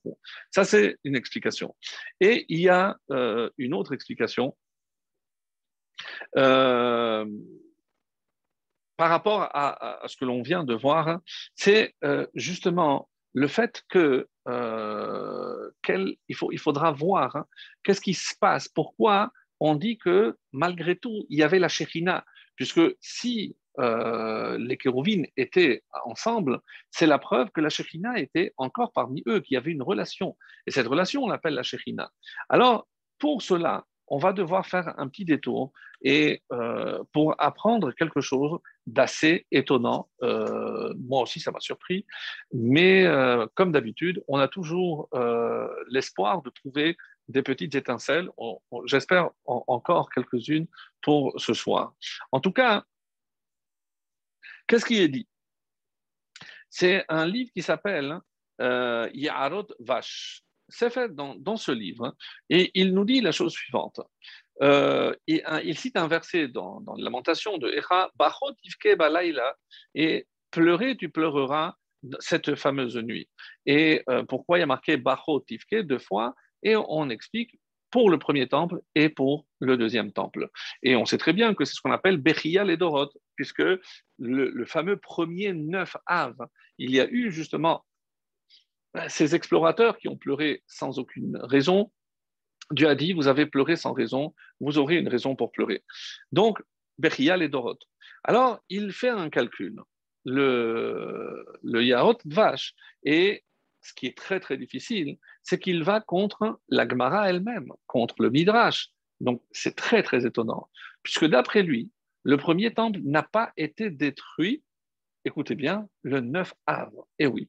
Ça, c'est une explication. Et il y a euh, une autre explication euh, par rapport à, ce que l'on vient de voir, c'est euh, justement le fait que euh, il, faut, il faudra voir hein, qu'est-ce qui se passe, pourquoi on dit que malgré tout, il y avait la Shekhinah, puisque si euh, les kérouvines étaient ensemble, c'est la preuve que la Shekhinah était encore parmi eux, qu'il y avait une relation. Et cette relation, on l'appelle la Shekhinah. Alors, pour cela, on va devoir faire un petit détour et euh, pour apprendre quelque chose d'assez étonnant. Euh, moi aussi, ça m'a surpris, mais euh, comme d'habitude, on a toujours l'espoir de trouver des petites étincelles. J'espère encore quelques-unes pour ce soir. En tout cas, qu'est-ce qui est dit? C'est un livre qui s'appelle Yarot Vash c'est fait dans, ce livre. Hein. et il nous dit la chose suivante. Euh, il, cite un verset dans, dans Lamentation de Echa, Balaila, et pleurer, tu pleureras cette fameuse nuit. Et euh, pourquoi il y a marqué Bachot Ivke deux fois Et on explique pour le premier temple et pour le deuxième temple. Et on sait très bien que c'est ce qu'on appelle Bechia et Dorot, puisque le, le, fameux premier neuf Av, il y a eu justement ces explorateurs qui ont pleuré sans aucune raison, Dieu a dit, vous avez pleuré sans raison, vous aurez une raison pour pleurer. Donc, Bechial et Dorot. Alors, il fait un calcul. Le, le Yarot vache. Et ce qui est très, très difficile, c'est qu'il va contre la Gemara elle-même, contre le Midrash. Donc, c'est très, très étonnant. Puisque d'après lui, le premier temple n'a pas été détruit, écoutez bien, le 9 av. Et oui,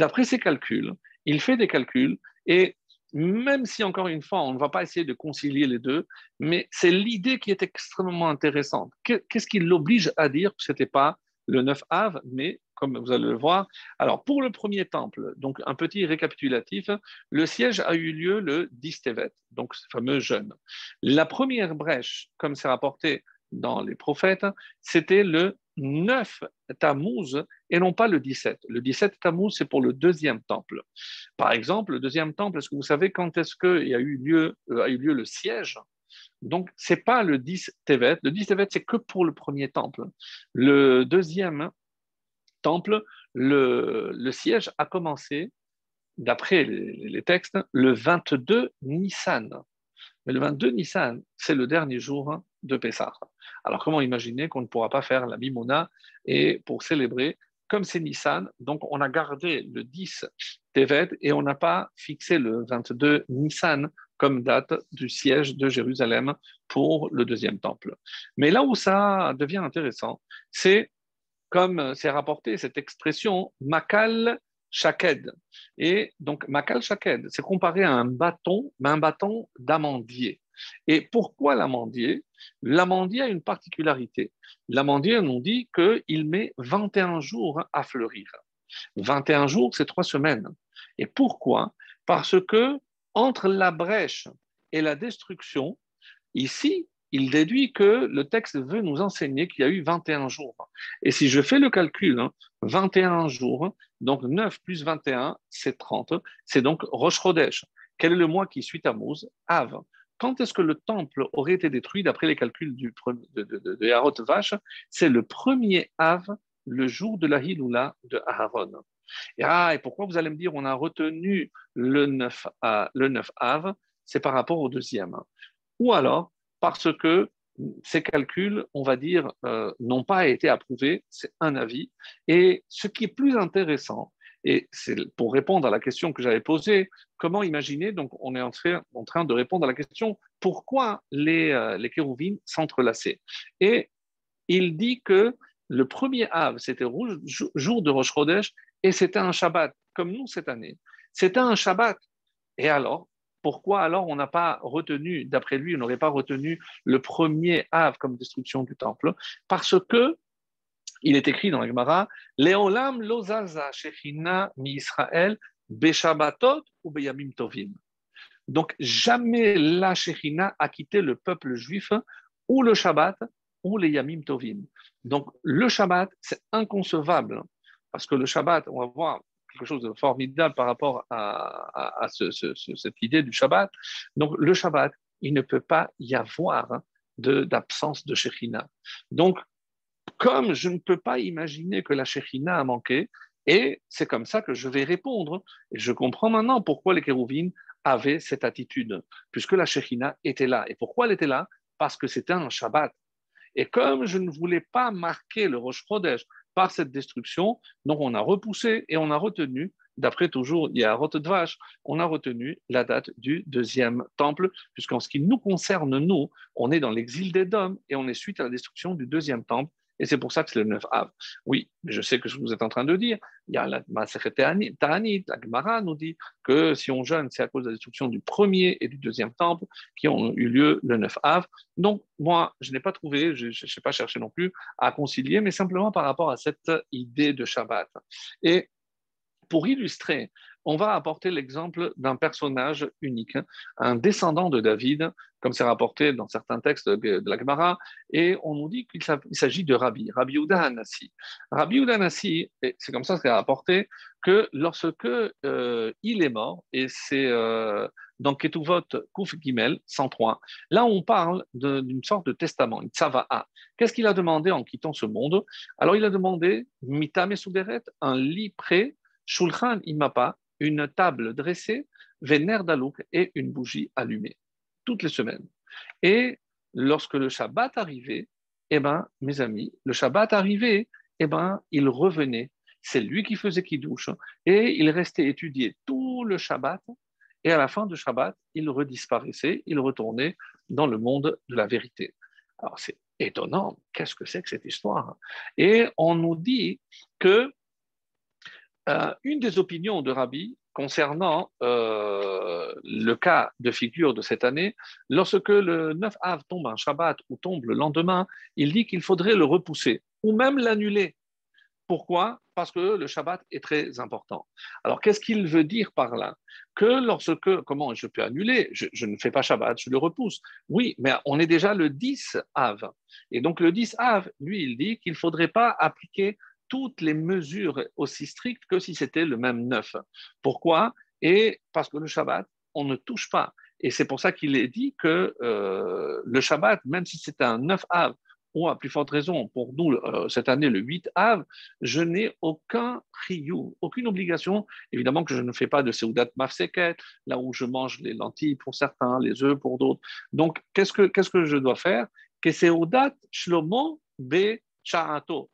D'après ses calculs, il fait des calculs et même si encore une fois, on ne va pas essayer de concilier les deux, mais c'est l'idée qui est extrêmement intéressante. Qu'est-ce qui l'oblige à dire? Que ce n'était pas le 9 Av, mais comme vous allez le voir. Alors, pour le premier temple, donc un petit récapitulatif, le siège a eu lieu le 10 Tevet, donc ce fameux jeûne. La première brèche, comme c'est rapporté dans les prophètes, c'était le 9 Tammuz et non pas le 17. Le 17 Tammuz, c'est pour le deuxième temple. Par exemple, le deuxième temple, est-ce que vous savez quand est-ce qu'il a eu lieu, euh, a eu lieu le siège? Donc, ce n'est pas le 10 Tevet. Le 10 Tevet, c'est que pour le premier temple. Le deuxième temple, le, siège a commencé, d'après les, textes, le 22 Nissan. Mais le 22 Nissan, c'est le dernier jour de Pessah. Alors, comment imaginer qu'on ne pourra pas faire la Mimona et pour célébrer comme c'est Nissan, donc on a gardé le 10 Tevet et on n'a pas fixé le 22 Nissan comme date du siège de Jérusalem pour le deuxième temple. Mais là où ça devient intéressant, c'est comme c'est rapporté cette expression Makal Shaked. Et donc Makal Shaked, c'est comparé à un bâton, mais un bâton d'amandier. Et pourquoi l'amandier? L'amandier a une particularité. L'amandier, on dit qu'il met 21 jours à fleurir. 21 jours, c'est trois semaines. Et pourquoi? Parce que entre la brèche et la destruction, ici, il déduit que le texte veut nous enseigner qu'il y a eu 21 jours. Et si je fais le calcul, 21 hein, jours, donc 9 plus 21, c'est 30. C'est donc Rosh Chodesh. Quel est le mois qui suit Tammuz Av. Quand est-ce que le temple aurait été détruit d'après les calculs du, de, de, de, Vache? C'est le premier Av, le jour de la Hiloula de Aharon. Et, ah, et pourquoi vous allez me dire on a retenu le 9, le 9 Av? C'est par rapport au deuxième. Ou alors parce que ces calculs, on va dire, euh, n'ont pas été approuvés, c'est un avis. Et ce qui est plus intéressant, et c'est pour répondre à la question que j'avais posée, comment imaginer, donc on est en train, de répondre à la question, pourquoi les, euh, les s'entrelaçaient? Et il dit que le premier Av, c'était jour de Rosh Chodesh, et c'était un Shabbat, comme nous cette année. C'était un Shabbat. Et alors, pourquoi alors on n'a pas retenu, d'après lui, on n'aurait pas retenu le premier Av comme destruction du temple? Parce que il est écrit dans la Gemara Leolam lozaza shechina mi Israël beshabatot ou beyamim tovim. Donc jamais la Shechina a quitté le peuple juif ou le Shabbat ou les Yamim Tovim. Donc le Shabbat, c'est inconcevable parce que le Shabbat, on va voir quelque chose de formidable par rapport à, cette idée du Shabbat. Donc le Shabbat, il ne peut pas y avoir d'absence de, de Donc, comme je ne peux pas imaginer que la Shekhinah a manqué, et c'est comme ça que je vais répondre. Et je comprends maintenant pourquoi les Kérouvines avaient cette attitude, puisque la Shekhinah était là. Et pourquoi elle était là? Parce que c'était un Shabbat. Et comme je ne voulais pas marquer le Rosh Chodesh par cette destruction. Donc on a repoussé et on a retenu, d'après toujours il y a Vache, on a retenu la date du deuxième temple, puisqu'en ce qui nous concerne, nous, on est dans l'exil des Dômes et on est suite à la destruction du deuxième temple et c'est pour ça que c'est le 9 Av. Oui, je sais que ce que vous êtes en train de dire, il y a la Ta'anit, la Gemara nous dit que si on jeûne, c'est à cause de la destruction du premier et du deuxième temple qui ont eu lieu le 9 Av. Donc, moi, je n'ai pas trouvé, je n'ai pas cherché non plus à concilier, mais simplement par rapport à cette idée de Shabbat. Et pour illustrer on va apporter l'exemple d'un personnage unique, un descendant de David, comme c'est rapporté dans certains textes de la Gemara, et on nous dit qu'il s'agit de Rabbi, Rabbi Uda. Rabbi Uda c'est comme ça que c'est rapporté, que lorsque euh, il est mort, et c'est euh, dans Ketuvot Kuf Gimel 103, là on parle d'une sorte de testament, une tzava'a. Qu'est-ce qu'il a demandé en quittant ce monde? Alors il a demandé Mita Suderet, un lit prêt, Shulchan Imapa, une table dressée, véner d'alouk et une bougie allumée, toutes les semaines. Et lorsque le Shabbat arrivait, eh ben, mes amis, le Shabbat arrivait, eh ben, il revenait. C'est lui qui faisait qui douche et il restait étudié tout le Shabbat. Et à la fin du Shabbat, il redisparaissait, il retournait dans le monde de la vérité. Alors c'est étonnant, qu'est-ce que c'est que cette histoire Et on nous dit que euh, une des opinions de Rabbi concernant euh, le cas de figure de cette année, lorsque le 9 av tombe un Shabbat ou tombe le lendemain, il dit qu'il faudrait le repousser ou même l'annuler. Pourquoi? Parce que le Shabbat est très important. Alors, qu'est-ce qu'il veut dire par là? Que lorsque, comment je peux annuler? Je, je, ne fais pas Shabbat, je le repousse. Oui, mais on est déjà le 10 Av. Et donc, le 10 Av, lui, il dit qu'il ne faudrait pas appliquer toutes les mesures aussi strictes que si c'était le même 9. Pourquoi? Et parce que le Shabbat, on ne touche pas. Et c'est pour ça qu'il est dit que euh, le Shabbat, même si c'est un 9 Av, ou à plus forte raison, pour nous, euh, cette année, le 8 Av, je n'ai aucun riyou, aucune obligation. Évidemment que je ne fais pas de Seudat Mafseket, là où je mange les lentilles pour certains, les œufs pour d'autres. Donc, qu'est-ce que, qu'est-ce que je dois faire? Que Seudat Shlomo Be Charato,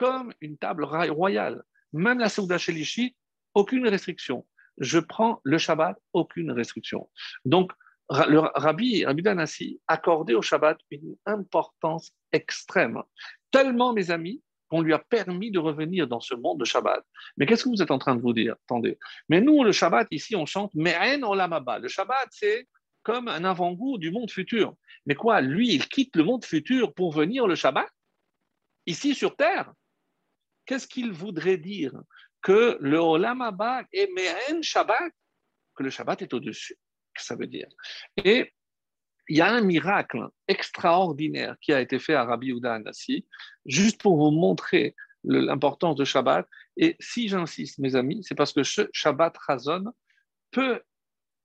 comme une table royale. Même la Seudat Shelishi, aucune restriction je prends le Shabbat, aucune restriction. Donc, le Rabbi, Rabbi Danassi accordait au Shabbat une importance extrême. Tellement, mes amis, qu'on lui a permis de revenir dans ce monde de Shabbat. Mais qu'est-ce que vous êtes en train de vous dire? Attendez. Mais nous, le Shabbat, ici, on chante Me'en Olamaba. Le Shabbat, c'est comme un avant-goût du monde futur. Mais quoi Lui, il quitte le monde futur pour venir le Shabbat? Ici, sur Terre? Qu'est-ce qu'il voudrait dire? Que le Olam Abba est Mehen Shabbat, que le Shabbat est au-dessus. que ça veut dire? Et il y a un miracle extraordinaire qui a été fait à Rabbi Uda Anassi, juste pour vous montrer l'importance de Shabbat. Et si j'insiste, mes amis, c'est parce que ce Shabbat Razon peut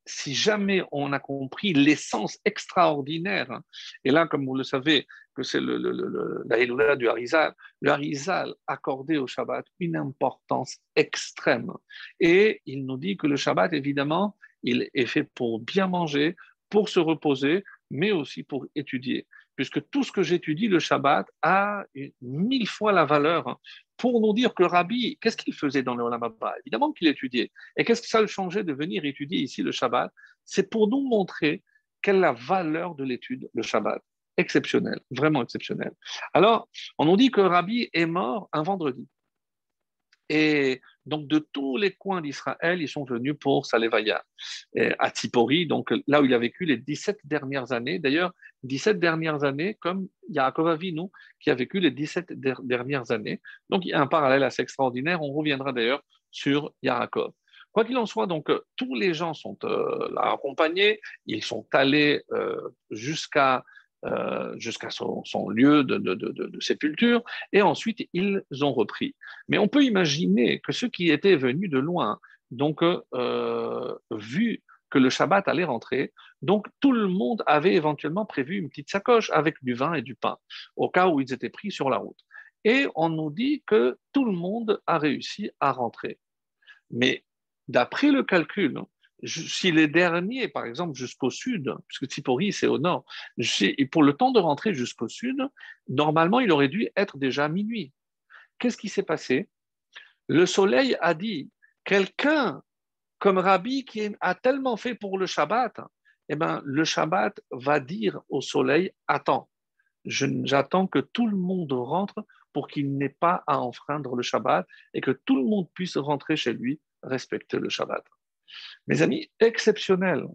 si jamais on a compris l'essence extraordinaire, et là, comme vous le savez, que c'est le, le, du Harizal, le Harizal accordait au Shabbat une importance extrême. Et il nous dit que le Shabbat, évidemment, il est fait pour bien manger, pour se reposer, mais aussi pour étudier. Puisque tout ce que j'étudie le Shabbat a mille fois la valeur pour nous dire que rabbi, qu'est-ce qu'il faisait dans le Olam Évidemment qu'il étudiait. Et qu'est-ce que ça le changeait de venir étudier ici le Shabbat? C'est pour nous montrer quelle est la valeur de l'étude, le Shabbat. Exceptionnel, vraiment exceptionnel. Alors, on nous dit que rabbi est mort un vendredi. Et donc, de tous les coins d'Israël, ils sont venus pour Salevaya, à Tipori, donc là où il a vécu les 17 dernières années. D'ailleurs, 17 dernières années, comme Yaakov Avinu, qui a vécu les 17 dernières années. Donc, il y a un parallèle assez extraordinaire. On reviendra d'ailleurs sur Yaakov. Quoi qu'il en soit, donc, tous les gens sont euh, accompagnés. Ils sont allés euh, jusqu'à euh, jusqu'à son, lieu de, sépulture, et ensuite ils ont repris. Mais on peut imaginer que ceux qui étaient venus de loin, donc euh, vu que le Shabbat allait rentrer, donc tout le monde avait éventuellement prévu une petite sacoche avec du vin et du pain, au cas où ils étaient pris sur la route. Et on nous dit que tout le monde a réussi à rentrer. Mais d'après le calcul, si les derniers, par exemple, jusqu'au sud, puisque Tsipori, c'est au nord, pour le temps de rentrer jusqu'au sud, normalement, il aurait dû être déjà minuit. Qu'est-ce qui s'est passé? Le soleil a dit, quelqu'un comme Rabbi qui a tellement fait pour le Shabbat, eh ben, le Shabbat va dire au soleil, attends, j'attends que tout le monde rentre pour qu'il n'ait pas à enfreindre le Shabbat et que tout le monde puisse rentrer chez lui, respecter le Shabbat. Mes amis, exceptionnel.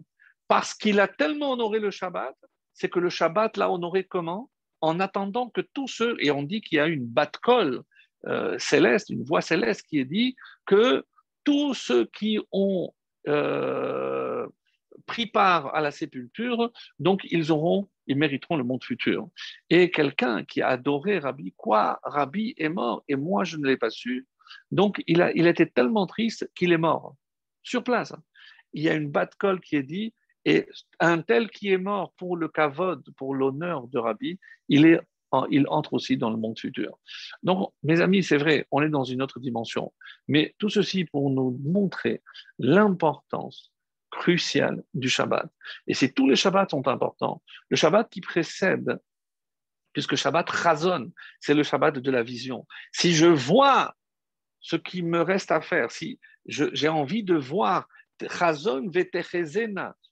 Parce qu'il a tellement honoré le Shabbat, c'est que le Shabbat l'a honoré comment? En attendant que tous ceux, et on dit qu'il y a une batte-colle euh, céleste, une voix céleste qui est dit que tous ceux qui ont euh, pris part à la sépulture, donc ils auront, ils mériteront le monde futur. Et quelqu'un qui a adoré Rabbi, quoi? Rabbi est mort et moi je ne l'ai pas su. Donc il a, il était tellement triste qu'il est mort sur place. Il y a une batte-colle qui est dit, et un tel qui est mort pour le kavod, pour l'honneur de Rabbi, il, est, il entre aussi dans le monde futur. Donc, mes amis, c'est vrai, on est dans une autre dimension. Mais tout ceci pour nous montrer l'importance cruciale du Shabbat. Et si tous les Shabbats sont importants, le Shabbat qui précède, puisque Shabbat razonne, c'est le Shabbat de la vision. Si je vois ce qui me reste à faire, si j'ai envie de voir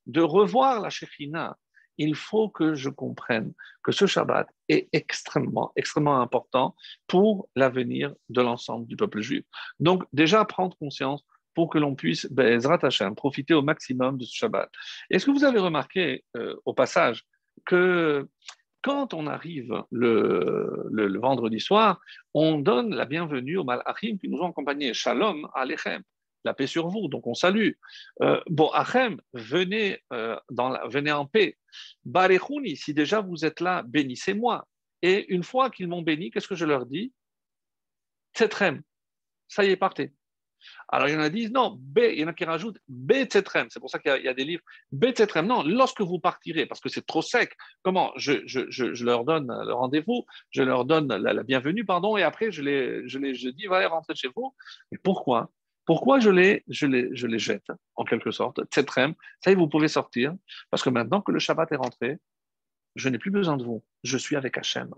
de revoir la Shekhinah, il faut que je comprenne que ce Shabbat est extrêmement, extrêmement important pour l'avenir de l'ensemble du peuple juif. Donc, déjà, prendre conscience pour que l'on puisse, Bezrat Hashem, profiter au maximum de ce Shabbat. Est-ce que vous avez remarqué euh, au passage que quand on arrive le, vendredi soir, on donne la bienvenue aux Malachim qui nous ont accompagnés. Shalom Alechem, la paix sur vous. Donc on salue. Euh, bon, Achem, venez, euh, venez en paix. Barechouni, si déjà vous êtes là, bénissez-moi. Et une fois qu'ils m'ont béni, qu'est-ce que je leur dis? Tzetrem, ça y est, partez. Alors, il y en a qui disent non, B, il y en a qui rajoutent. C'est pour ça qu'il y, a des livres. Betzetrem, non, lorsque vous partirez, parce que c'est trop sec, comment je, je, je, leur donne le rendez-vous, je leur donne la, bienvenue, pardon, et après, je, les, je, les, je dis, allez, rentrer chez vous. Mais pourquoi? Pourquoi je les, je, les, je les jette, en quelque sorte Tzetrem, ça y est, vous pouvez sortir, parce que maintenant que le Shabbat est rentré, je n'ai plus besoin de vous, je suis avec Hachem.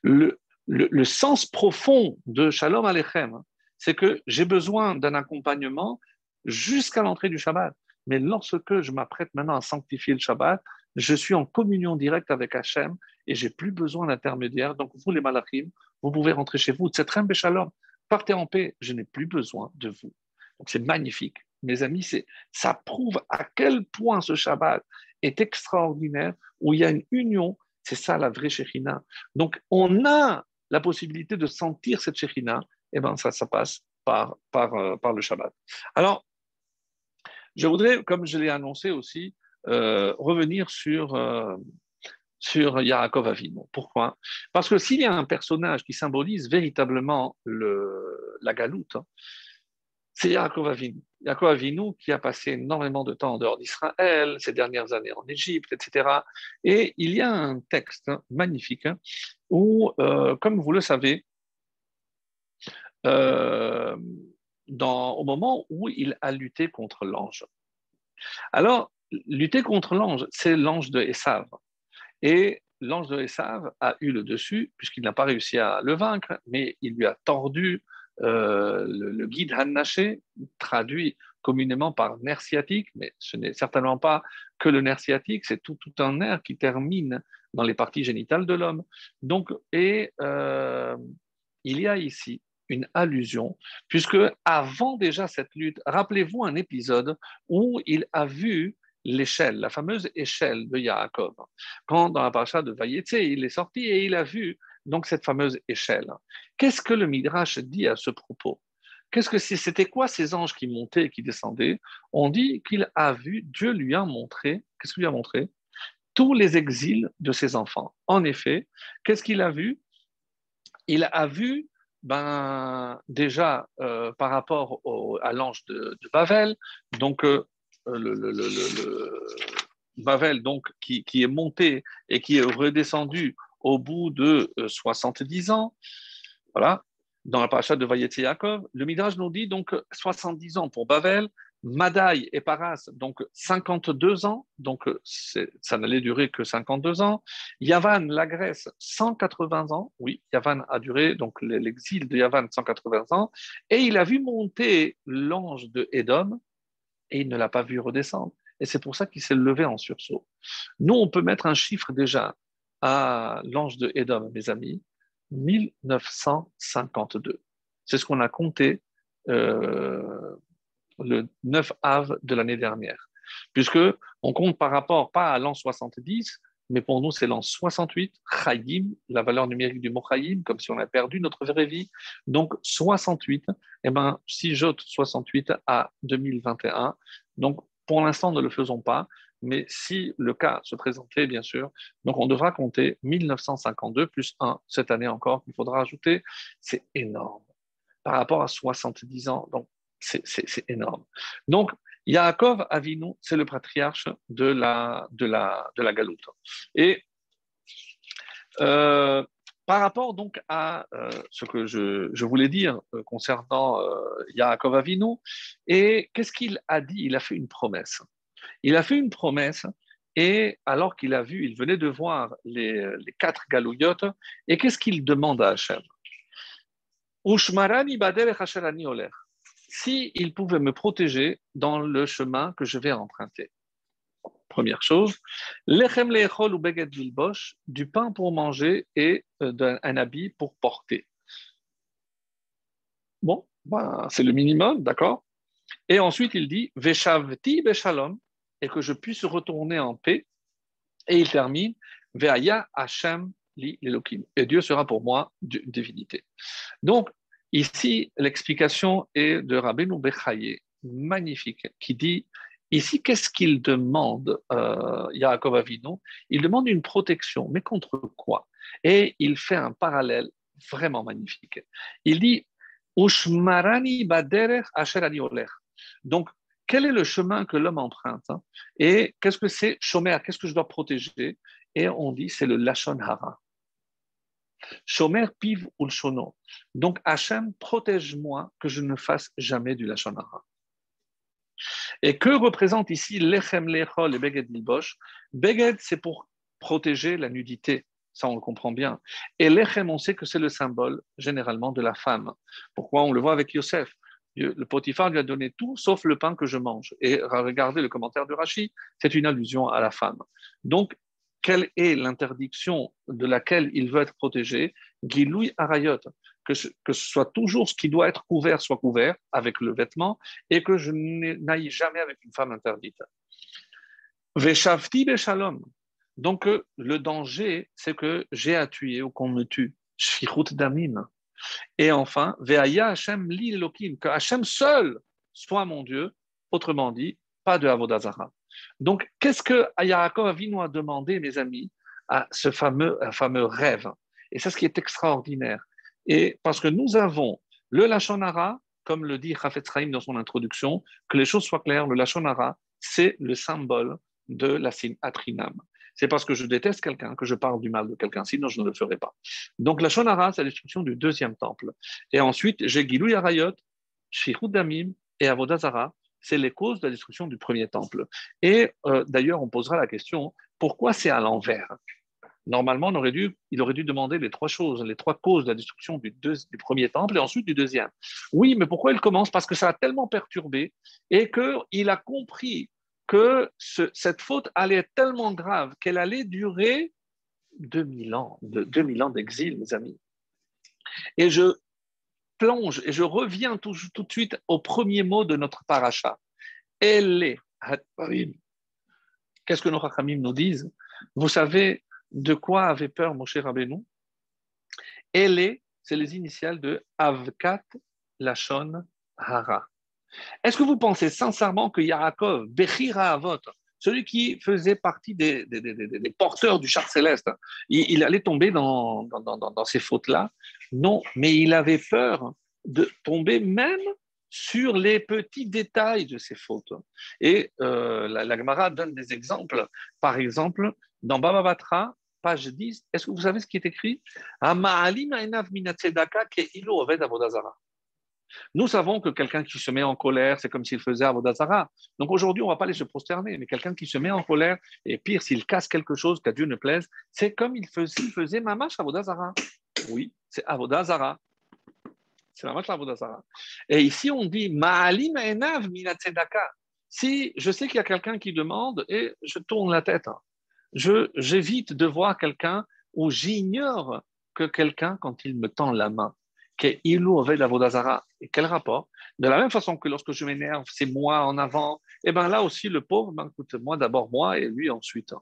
Le, le, le sens profond de Shalom Alechem, c'est que j'ai besoin d'un accompagnement jusqu'à l'entrée du Shabbat. Mais lorsque je m'apprête maintenant à sanctifier le Shabbat, je suis en communion directe avec Hachem et j'ai plus besoin d'intermédiaire. Donc, vous, les malachim, vous pouvez rentrer chez vous. C'est très Shalom. Partez en paix. Je n'ai plus besoin de vous. Donc, c'est magnifique. Mes amis, ça prouve à quel point ce Shabbat est extraordinaire, où il y a une union. C'est ça la vraie Shekhinah. Donc, on a la possibilité de sentir cette Shekhinah eh ben, ça, ça passe par, par, euh, par le Shabbat. Alors, je voudrais, comme je l'ai annoncé aussi, euh, revenir sur, euh, sur Yaakov Avinu. Pourquoi? Parce que s'il y a un personnage qui symbolise véritablement le, la galoute, hein, c'est Yaakov Avinu. Yaakov Avinu qui a passé énormément de temps en dehors d'Israël, ces dernières années en Égypte, etc. Et il y a un texte magnifique hein, où, comme vous le savez, euh, au moment où il a lutté contre l'ange. Alors, lutter contre l'ange, c'est l'ange de Esav. Et l'ange de Esav a eu le dessus, puisqu'il n'a pas réussi à le vaincre, mais il lui a tordu euh, le, guide Hannaché, traduit communément par nerf sciatique, mais ce n'est certainement pas que le nerf sciatique, c'est tout, tout, un nerf qui termine dans les parties génitales de l'homme. Donc, et euh, il y a ici une allusion, puisque avant déjà cette lutte, rappelez-vous un épisode où il a vu l'échelle, la fameuse échelle de Yaakov. Quand dans la paracha de Vayetse, il est sorti et il a vu donc cette fameuse échelle. Qu'est-ce que le Midrash dit à ce propos? Qu'est-ce que c'était quoi ces anges qui montaient et qui descendaient? On dit qu'il a vu, Dieu lui a montré, qu'est-ce qu'il lui a montré? Tous les exils de ses enfants. En effet, qu'est-ce qu'il a vu? Il a vu ben, déjà euh, par rapport à l'ange de, Bavel, donc euh, le, le, Bavel donc, qui, est monté et qui est redescendu au bout de 70 euh, ans, voilà, dans la paracha de Vayetze Yaakov, le Midrash nous dit donc 70 ans pour Bavel, Madaï et Paras, donc 52 ans, donc ça n'allait durer que 52 ans. Yavan, la Grèce, 180 ans. Oui, Yavan a duré, donc l'exil de Yavan, 180 ans. Et il a vu monter l'ange de Édom et il ne l'a pas vu redescendre. Et c'est pour ça qu'il s'est levé en sursaut. Nous, on peut mettre un chiffre déjà à l'ange de Édom, mes amis, 1952. C'est ce qu'on a compté. Euh, le 9 av de l'année dernière. Puisque on compte par rapport pas à l'an 70, mais pour nous c'est l'an 68, Chayim, la valeur numérique du mot Chayim, comme si on a perdu notre vraie vie. Donc 68, eh ben, si j'ôte 68 à 2021, donc pour l'instant ne le faisons pas, mais si le cas se présentait, bien sûr, donc on devra compter 1952 plus 1 cette année encore qu'il faudra ajouter. C'est énorme par rapport à 70 ans. Donc c'est énorme. Donc, Yaakov Avinu, c'est le patriarche de la, de galoute. Et euh, par rapport donc à euh, ce que je, voulais dire euh, concernant Yaakov Avinu, et qu'est-ce qu'il a dit? Il a fait une promesse. Il a fait une promesse, et alors qu'il a vu, il venait de voir les, quatre galouillottes, et qu'est-ce qu'il demande à Hachem? Ushmarani oler s'il pouvait me protéger dans le chemin que je vais emprunter. Première chose, lechem lechol ou du pain pour manger et euh, un habit pour porter. Bon, ben, c'est le minimum, d'accord? Et ensuite, il dit veshavti beshalom, et que je puisse retourner en paix. Et il termine Veaya Hashem li l'Elohim. Et Dieu sera pour moi divinité. Donc, ici, l'explication est de Rabbeinu Bechaye, magnifique, qui dit Ici, qu'est-ce qu'il demande, euh, Yaakov Avinu? Il demande une protection, mais contre quoi? Et il fait un parallèle vraiment magnifique. Il dit Ushmarani baderech asher Donc, quel est le chemin que l'homme emprunte hein? Et qu'est-ce que c'est? Shomer Qu'est-ce que je dois protéger? Et on dit c'est le Lashon Hara. Shomer ulshono. Donc, Hachem, protège-moi que je ne fasse jamais du Lashon Hara. Et que représente ici l'Echem Lechol et Beged Milbosh? Beged, c'est pour protéger la nudité. Ça, on le comprend bien. Et l'Echem, on sait que c'est le symbole généralement de la femme. Pourquoi? On le voit avec Yosef. Le Potiphar lui a donné tout sauf le pain que je mange. Et regardez le commentaire de Rachi, c'est une allusion à la femme. Donc, quelle est l'interdiction de laquelle il veut être protégé Giloui Arayot, que ce, que soit toujours ce qui doit être couvert soit couvert avec le vêtement et que je n'aille jamais avec une femme interdite. Veshavti Beshalom. Donc, euh, le danger, c'est que j'ai à tuer ou qu'on me tue. Shfichut Damim. Et enfin, Veaya Hashem li Elohim, que Hashem seul soit mon Dieu, autrement dit, pas de Avodazara. Donc, qu'est-ce que Yaakov Avinu a demandé, mes amis, à ce fameux, fameux rêve? Et c'est ce qui est extraordinaire. Et parce que nous avons le Lachonara, comme le dit Rafet Chaim dans son introduction, que les choses soient claires, le Lachonara, c'est le symbole de la Atrinam. C'est parce que je déteste quelqu'un que je parle du mal de quelqu'un, sinon je ne le ferai pas. Donc la Shonara, c'est la destruction du deuxième temple. Et ensuite, j'ai Gilou Yarayot, Shirut Damim et Avodazara, c'est les causes de la destruction du premier temple. Et euh, d'ailleurs, on posera la question, pourquoi c'est à l'envers? Normalement, il aurait dû demander les trois choses, les trois causes de la destruction du, du premier temple et ensuite du deuxième. Oui, mais pourquoi il commence? Parce que ça a tellement perturbé et qu'il a compris que cette faute allait être tellement grave qu'elle allait durer 2000 ans, de, 2000 ans d'exil, mes amis. Et je plonge et je reviens tout, de suite au premier mot de notre paracha. Elle est Qu'est-ce que nos rachamim nous disent? Vous savez de quoi avait peur Moshe Rabbeinu? Elle est, c'est les initiales de Avkat Lachon Hara. Est-ce que vous pensez sincèrement que Yaakov, Bechira Avot, celui qui faisait partie des, porteurs du char céleste, il, allait tomber dans, ces fautes-là Non, mais il avait peur de tomber même sur les petits détails de ces fautes. Et euh, la, Gemara donne des exemples. Par exemple, dans Baba Batra, page 10, est-ce que vous savez ce qui est écrit? Nous savons que quelqu'un qui se met en colère, c'est comme s'il faisait Avodazara. Donc aujourd'hui, on ne va pas aller se prosterner, mais quelqu'un qui se met en colère, et pire, s'il casse quelque chose qu'à Dieu ne plaise, c'est comme il faisait, il faisait Mamash Avodazara. Oui, c'est Avodazara. C'est la la Et ici, on dit Ma'alim enav Si je sais qu'il y a quelqu'un qui demande et je tourne la tête, je, j'évite de voir quelqu'un ou j'ignore que quelqu'un, quand il me tend la main, Et quel rapport? De la même façon que lorsque je m'énerve, c'est moi en avant, et eh bien là aussi, le pauvre, ben, écoute, moi d'abord moi et lui ensuite.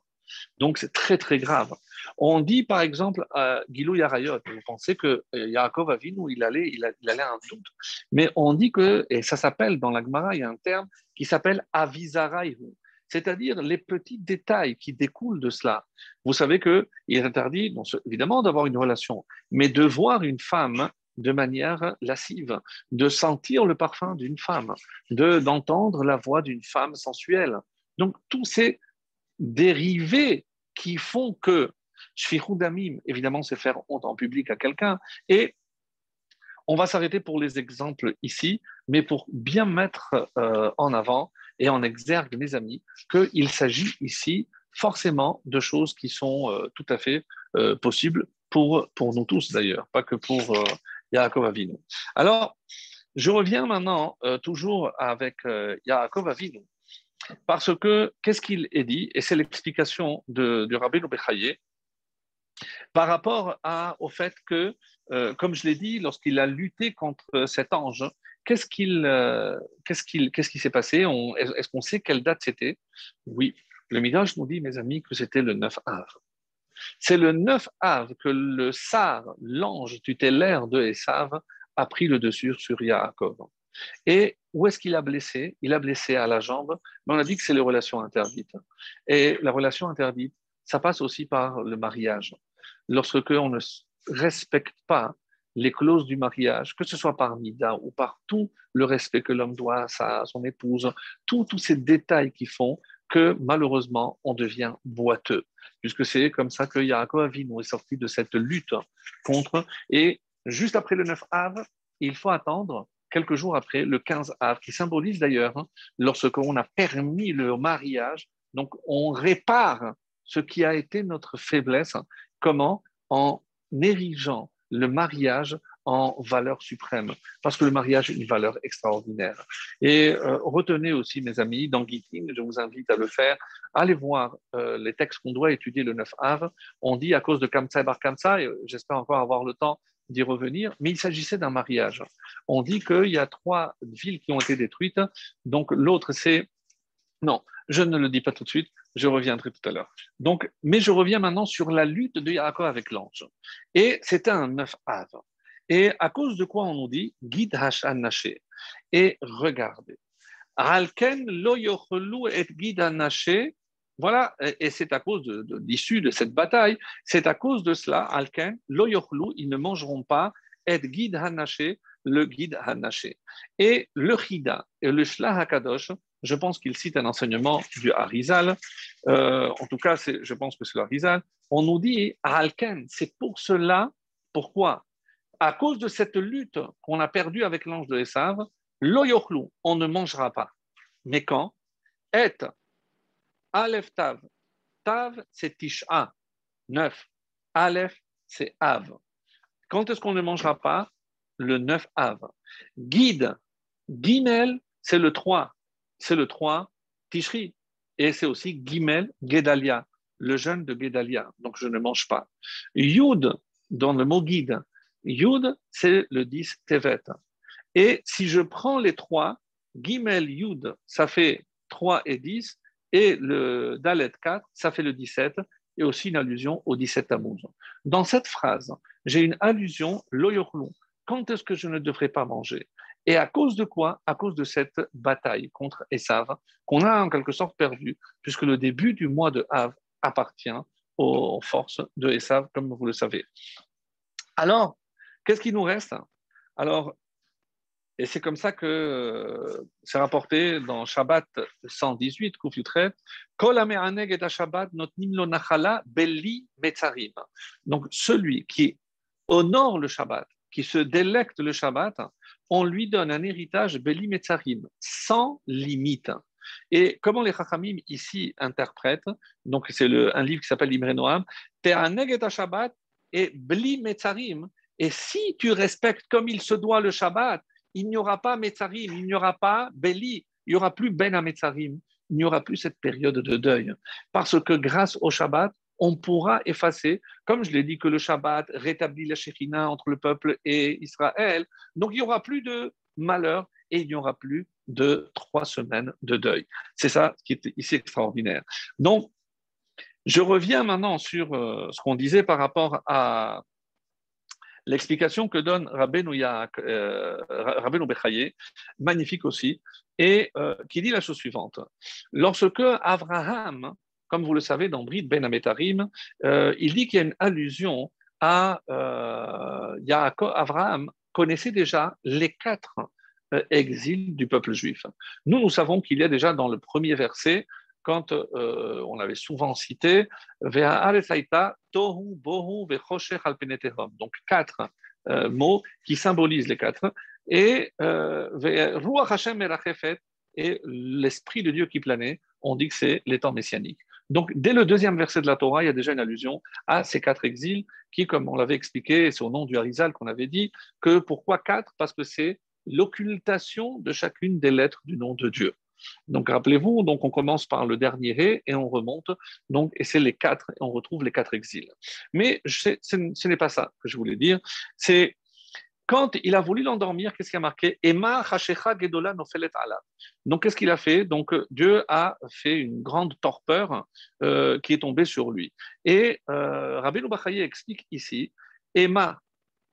Donc c'est très très grave. On dit par exemple à Gilou Yarayot, vous pensez que euh, Yaakov Avinu, il allait, il, allait un doute, mais on dit que, et ça s'appelle dans la Gemara, il y a un terme qui s'appelle Avizaraihu, c'est-à-dire les petits détails qui découlent de cela. Vous savez qu'il est interdit, évidemment, d'avoir une relation, mais de voir une femme de manière lascive, de sentir le parfum d'une femme, de d'entendre la voix d'une femme sensuelle. Donc tous ces dérivés qui font que Damim, évidemment, c'est faire honte en public à quelqu'un. Et on va s'arrêter pour les exemples ici, mais pour bien mettre euh, en avant et en exergue, mes amis, qu'il s'agit ici forcément de choses qui sont euh, tout à fait euh, possibles pour, pour nous tous d'ailleurs, pas que pour Yaakov Avinu. Alors, je reviens maintenant toujours avec Yaakov Avinu. Parce que, qu'est-ce qu'il est dit Et c'est l'explication du Rabbi Bechaye par rapport au fait que, euh, comme je l'ai dit, lorsqu'il a lutté contre cet ange, qu'est-ce qu'il, euh, qui s'est passé? Est-ce qu'on sait quelle date c'était? Oui, le Midrash nous dit, mes amis, que c'était le 9 Av. C'est le 9 Av que le Sar, l'ange tutélaire de Esav, a pris le dessus sur Yaakov. Et où est-ce qu'il a blessé? Il a blessé à la jambe, mais on a dit que c'est les relations interdites. Et la relation interdite, ça passe aussi par le mariage. Lorsque on ne respecte pas les clauses du mariage, que ce soit par Nida ou par tout le respect que l'homme doit à son épouse, tous ces détails qui font que malheureusement on devient boiteux, puisque c'est comme ça que Yaakov Avinu est sorti de cette lutte contre. Et juste après le 9 Av, il faut attendre quelques jours après le 15 Av, qui symbolise d'ailleurs hein, lorsqu'on a permis le mariage, donc on répare ce qui a été notre faiblesse. Comment? En érigeant le mariage en valeur suprême, parce que le mariage est une valeur extraordinaire. Et euh, retenez aussi, mes amis, dans Gitting, je vous invite à le faire, allez voir euh, les textes qu'on doit étudier le 9 Av. On dit à cause de Kamsa et Bar Kamsa, et j'espère encore avoir le temps d'y revenir, mais il s'agissait d'un mariage. On dit qu'il y a trois villes qui ont été détruites, donc l'autre c'est... Non, je ne le dis pas tout de suite, je reviendrai tout à l'heure. Donc, mais je reviens maintenant sur la lutte de Yaakov avec l'ange. Et c'était un neuf Av. Et à cause de quoi on nous dit Gid Hashan. Et regardez. Alken lo et Gid Voilà, et c'est à cause de, l'issue de cette bataille, c'est à cause de cela, Alken, lo ils ne mangeront pas et Gid Hanaché, le guide Hanaché. Et le Chida le Shlah Hakadosh, je pense qu'il cite un enseignement du Harizal, euh, en tout cas, je pense que c'est le Harizal, on nous dit Alken, c'est pour cela, pourquoi à cause de cette lutte qu'on a perdue avec l'ange de Esav, l'oyochlu, on ne mangera pas. Mais quand Et Aleph Tav. Tav, c'est Tisha, 9. Aleph, c'est Av. Quand est-ce qu'on ne mangera pas? Le 9 Av. Guide, Gimel, c'est le 3. C'est le 3 Tishri. Et c'est aussi Gimel, Gedalia, le jeûne de Gedalia. Donc je ne mange pas. Yud, dans le mot guide, Yud, c'est le 10 Tevet. Et si je prends les trois, Gimel Yud, ça fait 3 et 10, et le Dalet 4, ça fait le 17, et aussi une allusion au 17 Tammuz. Dans cette phrase, j'ai une allusion, l'oyorlou, quand est-ce que je ne devrais pas manger? Et à cause de quoi? À cause de cette bataille contre Esav, qu'on a en quelque sorte perdu, puisque le début du mois de Av appartient aux forces de Esav, comme vous le savez. Alors, Qu'est-ce qui nous reste? Alors, et c'est comme ça que euh, c'est rapporté dans Shabbat 118, Kufutret, Kol et Shabbat nachala belli metzarim. Donc, celui qui honore le Shabbat, qui se délecte le Shabbat, on lui donne un héritage belli metzarim, sans limite. Et comment les Chachamim ici interprètent, donc c'est un livre qui s'appelle Imre Noam, Te'aneg et Shabbat et bli metzarim, et si tu respectes comme il se doit le Shabbat, il n'y aura pas Metzarim, il n'y aura pas Beli, il n'y aura plus Ben à Metzarim, il n'y aura plus cette période de deuil. Parce que grâce au Shabbat, on pourra effacer, comme je l'ai dit, que le Shabbat rétablit la Shekhina entre le peuple et Israël. Donc il n'y aura plus de malheur et il n'y aura plus de trois semaines de deuil. C'est ça qui est ici extraordinaire. Donc, je reviens maintenant sur euh, ce qu'on disait par rapport à L'explication que donne Rabbeinu, euh, Bechaye, magnifique aussi, et euh, qui dit la chose suivante. Lorsque Abraham, comme vous le savez dans Brit Ben Ametarim, euh, il dit qu'il y a une allusion à Yaakov, Abraham connaissait déjà les quatre exils du peuple juif. Nous, nous savons qu'il y a déjà dans le premier verset quand euh, on l'avait souvent cité, donc quatre euh, mots qui symbolisent les quatre, et euh, et l'esprit de Dieu qui planait, on dit que c'est les temps messianiques. Donc, dès le deuxième verset de la Torah, il y a déjà une allusion à ces quatre exils qui, comme on l'avait expliqué, c'est au nom du Harizal qu'on avait dit, que pourquoi quatre? Parce que c'est l'occultation de chacune des lettres du nom de Dieu. Donc rappelez-vous, donc on commence par le dernier ré et on remonte, donc et c'est les quatre, on retrouve les quatre exils. Mais ce n'est pas ça que je voulais dire. C'est Quand il a voulu l'endormir, qu'est-ce qui a marqué? Emma Donc, qu'est-ce qu'il a fait? Donc, Dieu a fait une grande torpeur euh, qui est tombée sur lui. Et euh, Rabbi explique ici Emma,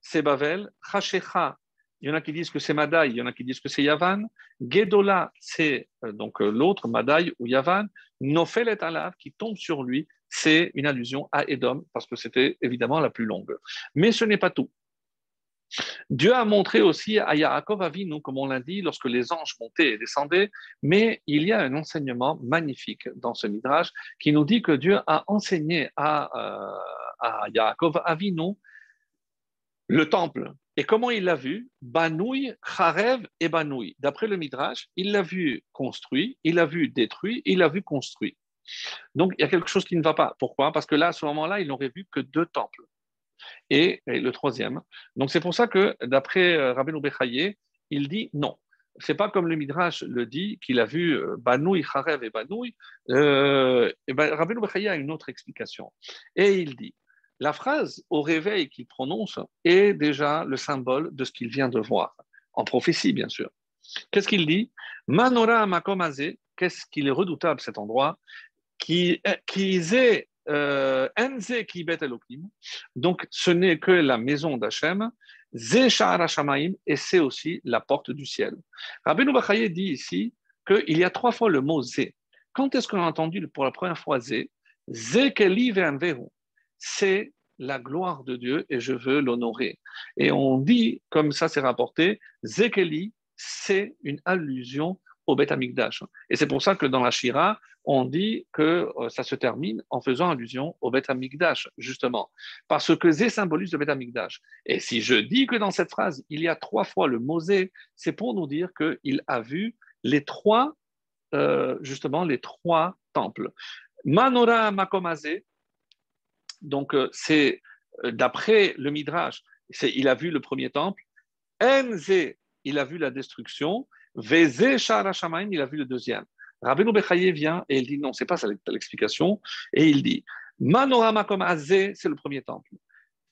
c'est Bavel, Hashecha, il y en a qui disent que c'est Madaï, il y en a qui disent que c'est Yavan. Gedola, c'est euh, donc euh, l'autre, Madaï ou Yavan. Nofel Alav, qui tombe sur lui, c'est une allusion à Edom, parce que c'était évidemment la plus longue. Mais ce n'est pas tout. Dieu a montré aussi à Yaakov Avinu, comme on l'a dit, lorsque les anges montaient et descendaient, mais il y a un enseignement magnifique dans ce Midrash qui nous dit que Dieu a enseigné à, euh, à Yaakov Avinu le temple. Et comment il l'a vu? Banouille, Kharev et Banouille. D'après le Midrash, il l'a vu construit, il l'a vu détruit, il l'a vu construit. Donc il y a quelque chose qui ne va pas. Pourquoi? Parce que là, à ce moment-là, il n'aurait vu que deux temples. Et, le troisième. Donc c'est pour ça que, d'après euh, Rabbeinu Bechaye, il dit non. C'est pas comme le Midrash le dit, qu'il a vu euh, Banouille, Kharev et Banouille. Euh, ben, Bechaye a une autre explication. Et il dit la phrase au réveil qu'il prononce est déjà le symbole de ce qu'il vient de voir, en prophétie bien sûr. Qu'est-ce qu'il dit? Manora makomazé, qu'est-ce qu'il est redoutable cet endroit, qui, qui est euh, enze qui donc ce n'est que la maison d'Hachem, Ze et c'est aussi la porte du ciel. Rabbeinu Bachaye dit ici qu'il y a trois fois le mot Zé. Quand est-ce qu'on a entendu pour la première fois Zé Zé keli c'est la gloire de Dieu et je veux l'honorer. Et on dit, comme ça c'est rapporté, Zekeli, c'est une allusion au Beth Amikdash. Et c'est pour ça que dans la Shira, on dit que euh, ça se termine en faisant allusion au Beth Amikdash, justement, parce que Zé symbolise le Beth Amikdash. Et si je dis que dans cette phrase, il y a trois fois le mot Zé, c'est pour nous dire qu'il a vu les trois, euh, justement, les trois temples. Manora Makomazé, donc, euh, c'est euh, d'après le Midrash, il a vu le premier temple. Enze, il a vu la destruction. Veze il a vu le deuxième. Rabbeinu Bechaye vient et il dit non, c'est pas ça l'explication. Et il dit Manorama comme Azé, c'est le premier temple.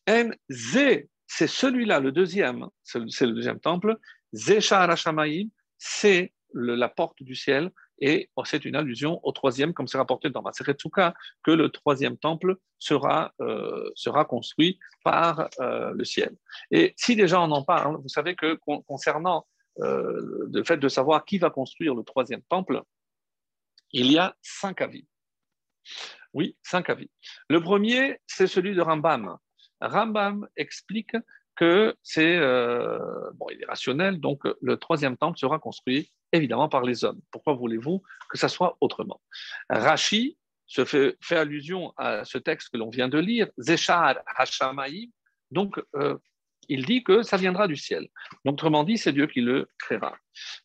Enze, c'est celui-là, le deuxième, c'est le deuxième temple. Ze c'est la porte du ciel. Et c'est une allusion au troisième, comme c'est rapporté dans Maseret que le troisième temple sera, euh, construit par euh, le ciel. Et si déjà on en parle, vous savez que concernant euh, le fait de savoir qui va construire le troisième temple, il y a cinq avis. Oui, cinq avis. Le premier, c'est celui de Rambam. Rambam explique que c'est bon, il est rationnel, donc le troisième temple sera construit évidemment par les hommes. Pourquoi voulez-vous que ça soit autrement? Rashi se fait, fait, allusion à ce texte que l'on vient de lire, Zeshar Hashamaï, donc euh, il dit que ça viendra du ciel. Autrement dit, c'est Dieu qui le créera.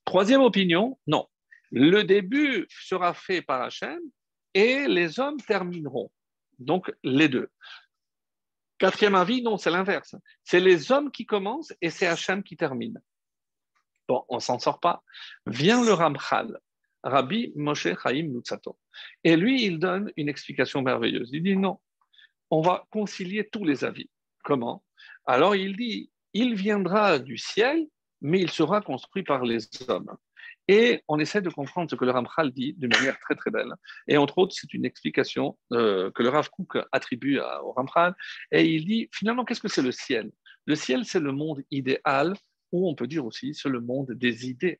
Troisième opinion, non. Le début sera fait par Hachem et les hommes termineront. Donc, les deux. Quatrième avis, non, c'est l'inverse. C'est les hommes qui commencent et c'est Hachem qui termine. Bon, on s'en sort pas. Vient le Ramchal, Rabbi Moshe Chaim Nutsato. Et lui, il donne une explication merveilleuse. Il dit non, on va concilier tous les avis. Comment? Alors il dit, il viendra du ciel, mais il sera construit par les hommes. Et on essaie de comprendre ce que le Ramchal dit d'une manière très très belle. Et entre autres, c'est une explication euh, que le Rav Kook attribue au Ramchal. Et il dit finalement, qu'est-ce que c'est le ciel? Le ciel, c'est le monde idéal ou on peut dire aussi c'est le monde des idées.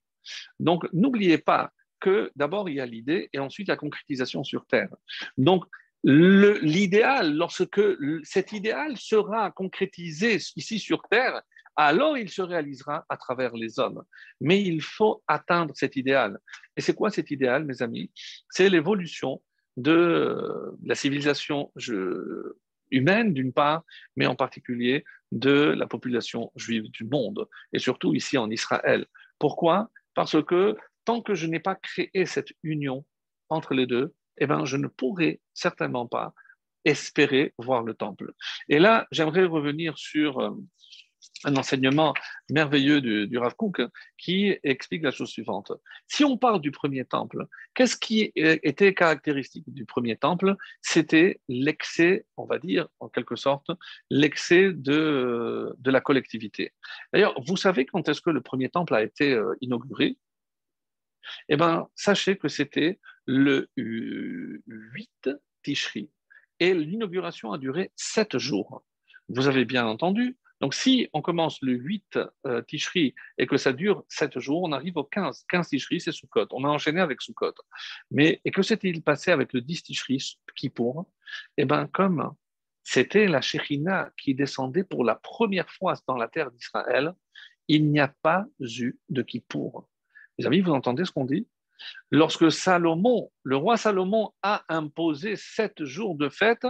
Donc n'oubliez pas que d'abord il y a l'idée et ensuite la concrétisation sur Terre. Donc l'idéal, lorsque cet idéal sera concrétisé ici sur Terre, alors il se réalisera à travers les hommes. Mais il faut atteindre cet idéal. Et c'est quoi cet idéal, mes amis? C'est l'évolution de la civilisation humaine, d'une part, mais en particulier de la population juive du monde, et surtout ici en Israël. Pourquoi? Parce que tant que je n'ai pas créé cette union entre les deux, eh ben, je ne pourrai certainement pas espérer voir le temple. Et là, j'aimerais revenir sur euh, un enseignement merveilleux du, du Rav Kook qui explique la chose suivante. Si on parle du premier temple, qu'est-ce qui était caractéristique du premier temple? C'était l'excès, on va dire, en quelque sorte, l'excès de, de la collectivité. D'ailleurs, vous savez quand est-ce que le premier temple a été euh, inauguré? Eh bien, sachez que c'était le 8 Tishri et l'inauguration a duré sept jours. Vous avez bien entendu, donc, si on commence le 8 euh, Tishri et que ça dure 7 jours, on arrive au 15. 15 Tishri, c'est Sukkot. On a enchaîné avec Sukkot. Mais, et que s'est-il passé avec le 10 Tishri, Kippour? Eh bien, comme c'était la Shekhinah qui descendait pour la première fois dans la terre d'Israël, il n'y a pas eu de Kippour. Les amis, vous entendez ce qu'on dit? Lorsque Salomon, le roi Salomon, a imposé 7 jours de fête,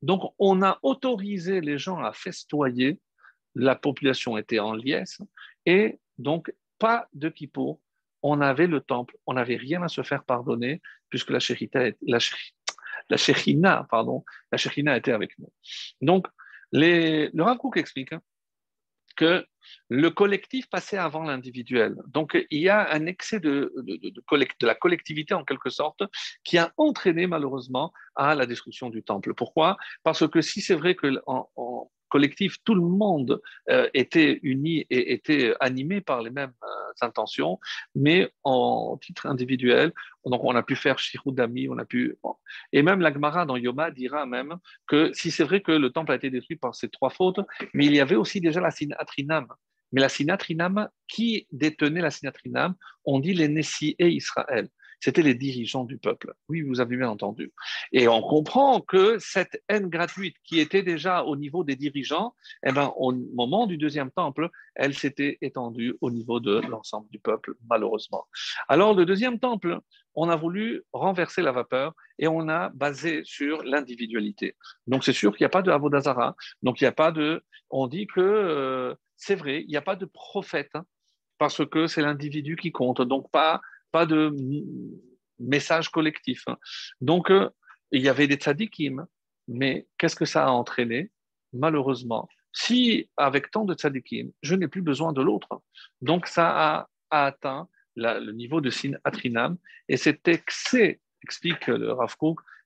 donc on a autorisé les gens à festoyer la population était en liesse et donc pas de kippour. On avait le temple, on n'avait rien à se faire pardonner puisque la shérita, la pardon, la shérina était avec nous. Donc, le Rav explique hein, que le collectif passait avant l'individuel. Donc, il y a un excès de, la collectivité, en quelque sorte, qui a entraîné malheureusement à la destruction du temple. Pourquoi? Parce que si c'est vrai que collectif, tout le monde euh, était uni et était animé par les mêmes euh, intentions, mais en titre individuel, donc on a pu faire Shirou Dami, on a pu. Et même l'Agmara dans Yoma dira même que si c'est vrai que le temple a été détruit par ces trois fautes, mais il y avait aussi déjà la Sinatrinam. Mais la Sinatrinam, qui détenait la Sinatrinam? On dit les Nessi et Israël c'était les dirigeants du peuple. Oui, vous avez bien entendu. Et on comprend que cette haine gratuite qui était déjà au niveau des dirigeants, eh ben, au moment du deuxième temple, elle s'était étendue au niveau de l'ensemble du peuple, malheureusement. Alors, le deuxième temple, on a voulu renverser la vapeur et on a basé sur l'individualité. Donc, c'est sûr qu'il n'y a pas de Avodazara. Donc, il n'y a pas de. On dit que euh, c'est vrai, il n'y a pas de prophète hein, parce que c'est l'individu qui compte. Donc, pas pas de message collectif. Donc, euh, il y avait des tzadikim, mais qu'est-ce que ça a entraîné? Malheureusement, si avec tant de tzadikim, je n'ai plus besoin de l'autre, donc ça a, atteint le niveau de sin atrinam, et cet excès, explique le Rav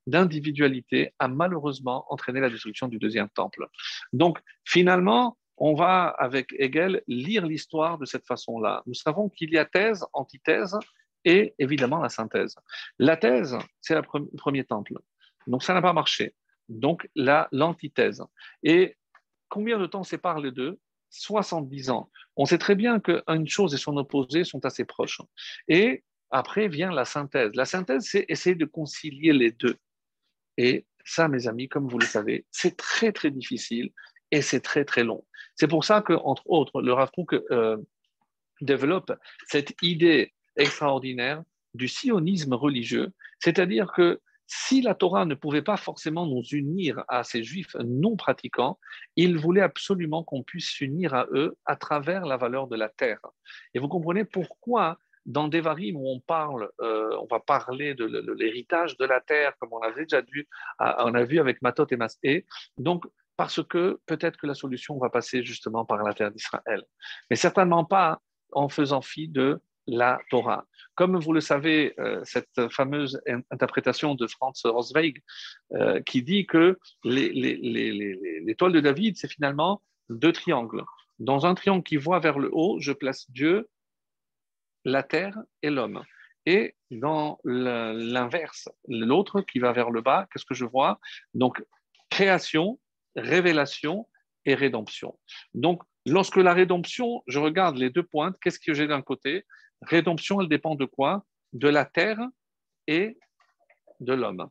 d'individualité a malheureusement entraîné la destruction du deuxième temple. Donc, finalement, on va, avec Hegel, lire l'histoire de cette façon-là. Nous savons qu'il y a thèse, antithèse, et évidemment la synthèse. La thèse, c'est le premier temple. Donc ça n'a pas marché. Donc l'antithèse. Et combien de temps sépare les deux? 70 ans. On sait très bien qu'une chose et son opposé sont assez proches. Et après vient la synthèse. La synthèse, c'est essayer de concilier les deux. Et ça, mes amis, comme vous le savez, c'est très, très difficile et c'est très, très long. C'est pour ça que, entre autres, le Rav euh, développe cette idée extraordinaire du sionisme religieux, c'est-à-dire que si la Torah ne pouvait pas forcément nous unir à ces juifs non pratiquants, il voulait absolument qu'on puisse s'unir à eux à travers la valeur de la terre. Et vous comprenez pourquoi dans Devarim où on parle, euh, on va parler de, l'héritage de la terre, comme on avait déjà vu, on a vu avec Matot et Masé. Donc, parce que peut-être que la solution va passer justement par la terre d'Israël, mais certainement pas en faisant fi de la Torah. Comme vous le savez, euh, cette fameuse interprétation de Franz Rosweig euh, qui dit que l'étoile de David, c'est finalement deux triangles. Dans un triangle qui voit vers le haut, je place Dieu, la terre et l'homme. Et dans l'inverse, l'autre qui va vers le bas, qu'est-ce que je vois? Donc, création, révélation et rédemption. Donc, lorsque la rédemption, je regarde les deux pointes, qu'est-ce que j'ai d'un côté? Rédemption, elle dépend de quoi? De la terre et de l'homme.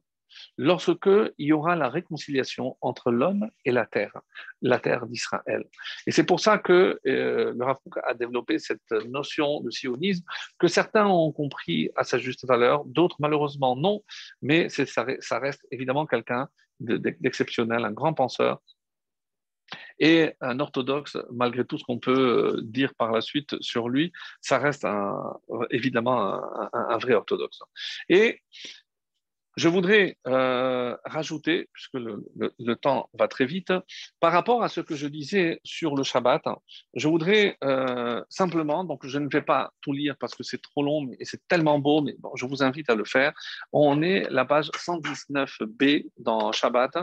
Lorsque il y aura la réconciliation entre l'homme et la terre, la terre d'Israël. Et c'est pour ça que euh, le Rav a développé cette notion de sionisme que certains ont compris à sa juste valeur, d'autres malheureusement non, mais ça, ça reste évidemment quelqu'un d'exceptionnel, un grand penseur et un orthodoxe, malgré tout ce qu'on peut euh, dire par la suite sur lui, ça reste évidemment un, vrai orthodoxe. Je voudrais euh, rajouter, puisque le, temps va très vite, par rapport à ce que je disais sur le Shabbat, je voudrais euh, simplement, donc je ne vais pas tout lire parce que c'est trop long et c'est tellement beau, mais bon, je vous invite à le faire. On est la page 119b dans Shabbat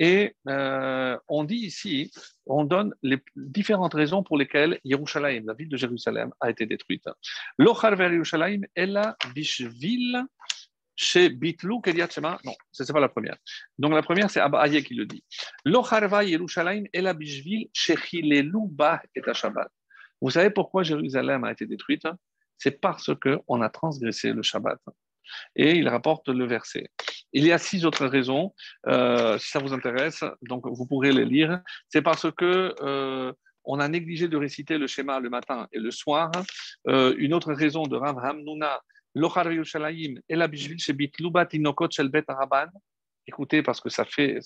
et euh, on dit ici, on donne les différentes raisons pour lesquelles Yerushalayim, la ville de Jérusalem, a été détruite. L'Ochar vers Yerushalayim, la Bishvil chez Bitlou Kediat Shema? Non, ce n'est pas la première. Donc la première, c'est Abba qui le dit. Locharva Yerushalayim la Bishvil Shechilelu Ba et Shabbat. Vous savez pourquoi Jérusalem a été détruite? C'est parce qu'on a transgressé le Shabbat. Et il rapporte le verset. Il y a six autres raisons, euh, si ça vous intéresse, donc vous pourrez les lire. C'est parce que euh, on a négligé de réciter le schéma le matin et le soir. Euh, une autre raison de Rav Hamnuna, Écoutez, parce que ça fait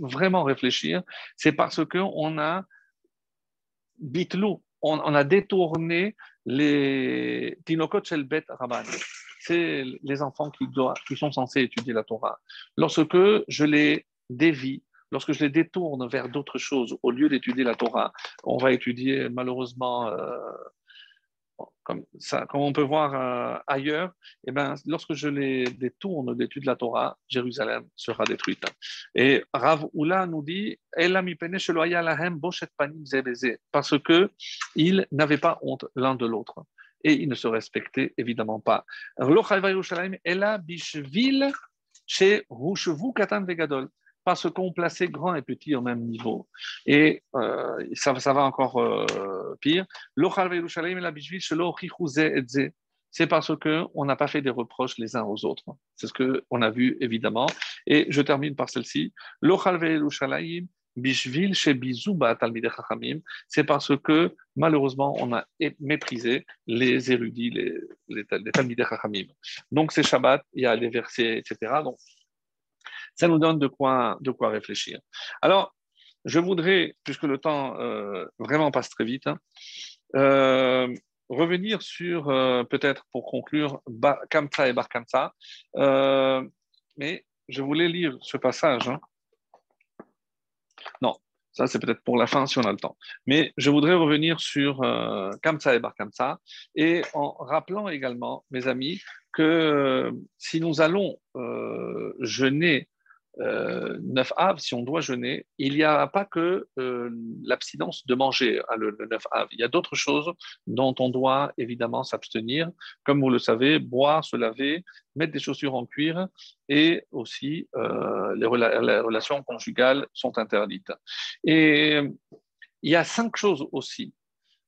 vraiment réfléchir, c'est parce qu'on a bitlou, on, a détourné les tinokot shel bet. C'est les enfants qui, doivent, qui sont censés étudier la Torah. Lorsque je les dévie, lorsque je les détourne vers d'autres choses, au lieu d'étudier la Torah, on va étudier malheureusement euh, comme, on peut voir euh, ailleurs, eh ben, lorsque je les détourne d'études de la Torah, Jérusalem sera détruite. Et Rav Oula nous dit parce qu'ils n'avaient pas honte l'un de l'autre et ils ne se respectaient évidemment pas. Parce qu'on plaçait grand et petit au même niveau. Et euh, ça, va encore euh, pire. C'est parce qu'on n'a pas fait des reproches les uns aux autres. C'est ce qu'on a vu évidemment. Et je termine par celle-ci. C'est parce que malheureusement on a méprisé les érudits, les, les, les Donc c'est Shabbat, il y a les versets, etc. Donc ça nous donne de quoi, de quoi réfléchir. Alors, je voudrais, puisque le temps euh, vraiment passe très vite, hein, euh, revenir sur, euh, peut-être pour conclure, Kamsa et Bar Kamsa. mais je voulais lire ce passage. Hein. Non, ça c'est peut-être pour la fin si on a le temps. Mais je voudrais revenir sur Kamsa et Bar Kamsa et en rappelant également, mes amis, que si nous allons jeûner euh, 9 av, si on doit jeûner, il n'y a pas que euh, l'abstinence de manger hein, le, 9 av. Il y a d'autres choses dont on doit évidemment s'abstenir, comme vous le savez, boire, se laver, mettre des chaussures en cuir et aussi euh, les, relations conjugales sont interdites. Et il y a cinq choses aussi.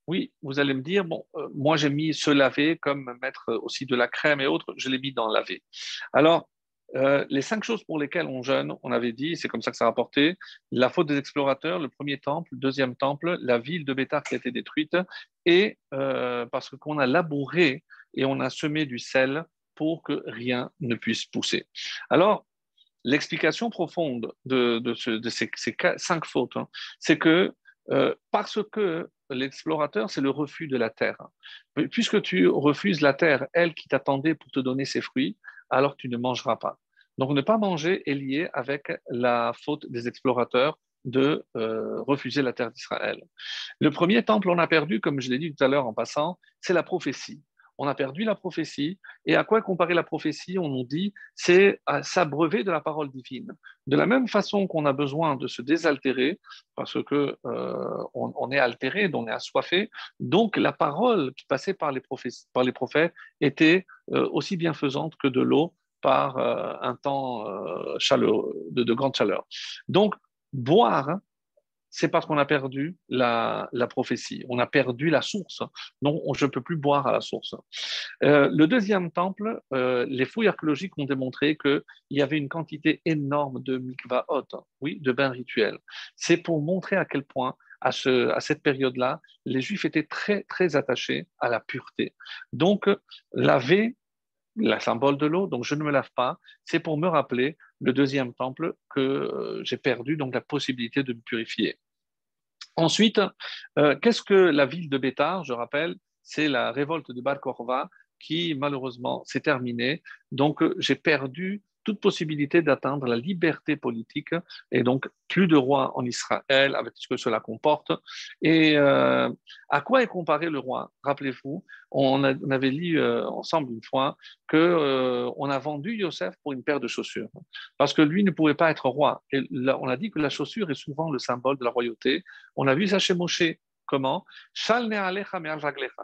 Oui, vous allez me dire, bon, euh, moi j'ai mis se laver comme mettre aussi de la crème et autres, je l'ai mis dans laver. Alors, euh, les cinq choses pour lesquelles on jeûne, on avait dit, c'est comme ça que ça a rapporté, la faute des explorateurs, le premier temple, le deuxième temple, la ville de Bétar qui a été détruite, et euh, parce qu'on a labouré et on a semé du sel pour que rien ne puisse pousser. Alors, l'explication profonde de, ces, cinq fautes, hein, c'est que euh, parce que l'explorateur, c'est le refus de la terre. Puisque tu refuses la terre, elle qui t'attendait pour te donner ses fruits, alors tu ne mangeras pas. Donc ne pas manger est lié avec la faute des explorateurs de euh, refuser la terre d'Israël. Le premier temple, on a perdu, comme je l'ai dit tout à l'heure en passant, c'est la prophétie. On a perdu la prophétie. Et à quoi comparer la prophétie? On nous dit, c'est à s'abreuver de la parole divine. De la même façon qu'on a besoin de se désaltérer, parce que euh, on, est altéré, on est assoiffé, donc la parole qui passait par les, prophètes était euh, aussi bienfaisante que de l'eau par euh, un temps euh, de, grande chaleur. Donc, boire, c'est parce qu'on a perdu la, prophétie, on a perdu la source. Donc, je ne peux plus boire à la source. Euh, le deuxième temple, les fouilles archéologiques ont démontré qu'il y avait une quantité énorme de mikvaot, oui, de bains rituels. C'est pour montrer à quel point à, à, cette période-là, les Juifs étaient très, très attachés à la pureté. Donc, laver la symbole de l'eau, donc je ne me lave pas, c'est pour me rappeler le deuxième temple que euh, j'ai perdu, donc la possibilité de me purifier. Ensuite, euh, qu'est-ce que la ville de Bétar Je rappelle, c'est la révolte de Bar Korva qui malheureusement s'est terminée. Donc j'ai perdu toute possibilité d'atteindre la liberté politique et donc plus de roi en Israël avec ce que cela comporte. Et euh, à quoi est comparé le roi? Rappelez-vous, on, avait lu euh, ensemble une fois que euh, on a vendu Yosef pour une paire de chaussures parce que lui ne pouvait pas être roi. Et on a dit que la chaussure est souvent le symbole de la royauté. On a vu ça chez Moshe. Comment?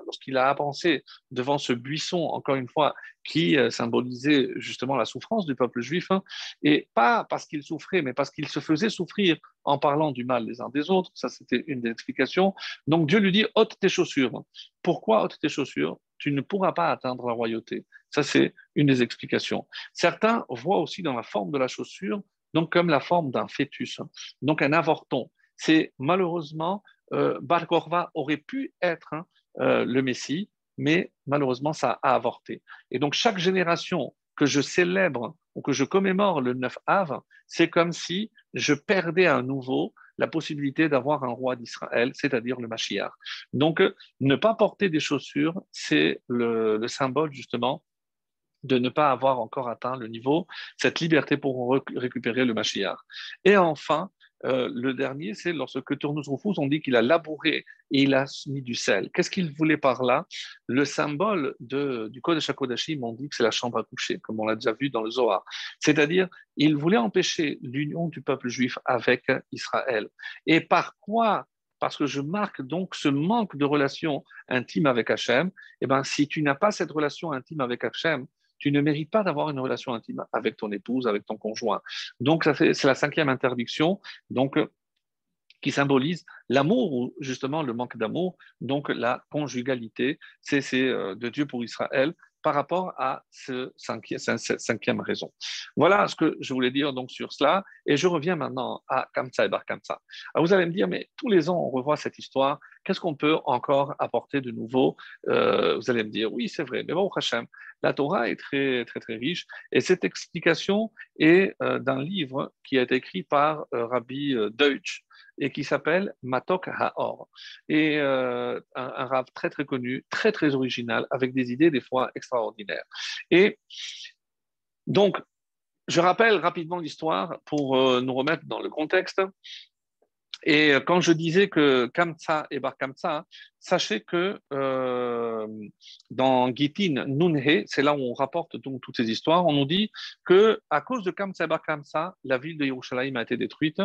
Lorsqu'il a avancé devant ce buisson, encore une fois, qui euh, symbolisait justement la souffrance du peuple juif, hein, et pas parce qu'il souffrait, mais parce qu'il se faisait souffrir en parlant du mal les uns des autres. Ça, c'était une des explications. Donc Dieu lui dit ôte tes chaussures. Pourquoi ôte tes chaussures? Tu ne pourras pas atteindre la royauté. Ça, c'est une des explications. Certains voient aussi dans la forme de la chaussure, donc comme la forme d'un fœtus, hein. donc un avorton. C'est malheureusement Bar Korva aurait pu être hein, euh, le Messie, mais malheureusement, ça a avorté. Et donc, chaque génération que je célèbre ou que je commémore le 9 Av, c'est comme si je perdais à nouveau la possibilité d'avoir un roi d'Israël, c'est-à-dire le Mashiach. Donc, ne pas porter des chaussures, c'est le, le, symbole justement de ne pas avoir encore atteint le niveau, cette liberté pour récupérer le Mashiach. Et enfin, euh, le dernier, c'est lorsque Tournus Rufus, on dit qu'il a labouré et il a mis du sel. Qu'est-ce qu'il voulait par là? Le symbole du code de Shakodashim, on dit que c'est la chambre à coucher, comme on l'a déjà vu dans le Zohar. C'est-à-dire, il voulait empêcher l'union du peuple juif avec Israël. Et par quoi? Parce que je marque donc ce manque de relation intime avec Hachem, eh ben, si tu n'as pas cette relation intime avec Hachem, tu ne mérites pas d'avoir une relation intime avec ton épouse, avec ton conjoint. Donc, c'est la cinquième interdiction. Donc, qui symbolise l'amour ou justement le manque d'amour, donc la conjugalité, c'est euh, de Dieu pour Israël par rapport à ce cinquième, cette cinquième raison. Voilà ce que je voulais dire donc sur cela, et je reviens maintenant à Kamsa et Bar Kamsa. vous allez me dire, mais tous les ans on revoit cette histoire, qu'est-ce qu'on peut encore apporter de nouveau? Euh, Vous allez me dire, oui c'est vrai, mais bon, Hachem, la Torah est très très très riche, et cette explication est euh, d'un livre qui a été écrit par euh, Rabbi Deutsch, et qui s'appelle Matok Haor. Et euh, un, un très très connu, très très original, avec des idées des fois extraordinaires. Et donc, je rappelle rapidement l'histoire pour euh, nous remettre dans le contexte. Et euh, quand je disais que Kamsa et Bar Kamsa, sachez que euh, dans Gitin Nunhe, c'est là où on rapporte donc toutes ces histoires, on nous dit que à cause de Kamsa et Bar Kamsa, la ville de Yerushalayim a été détruite,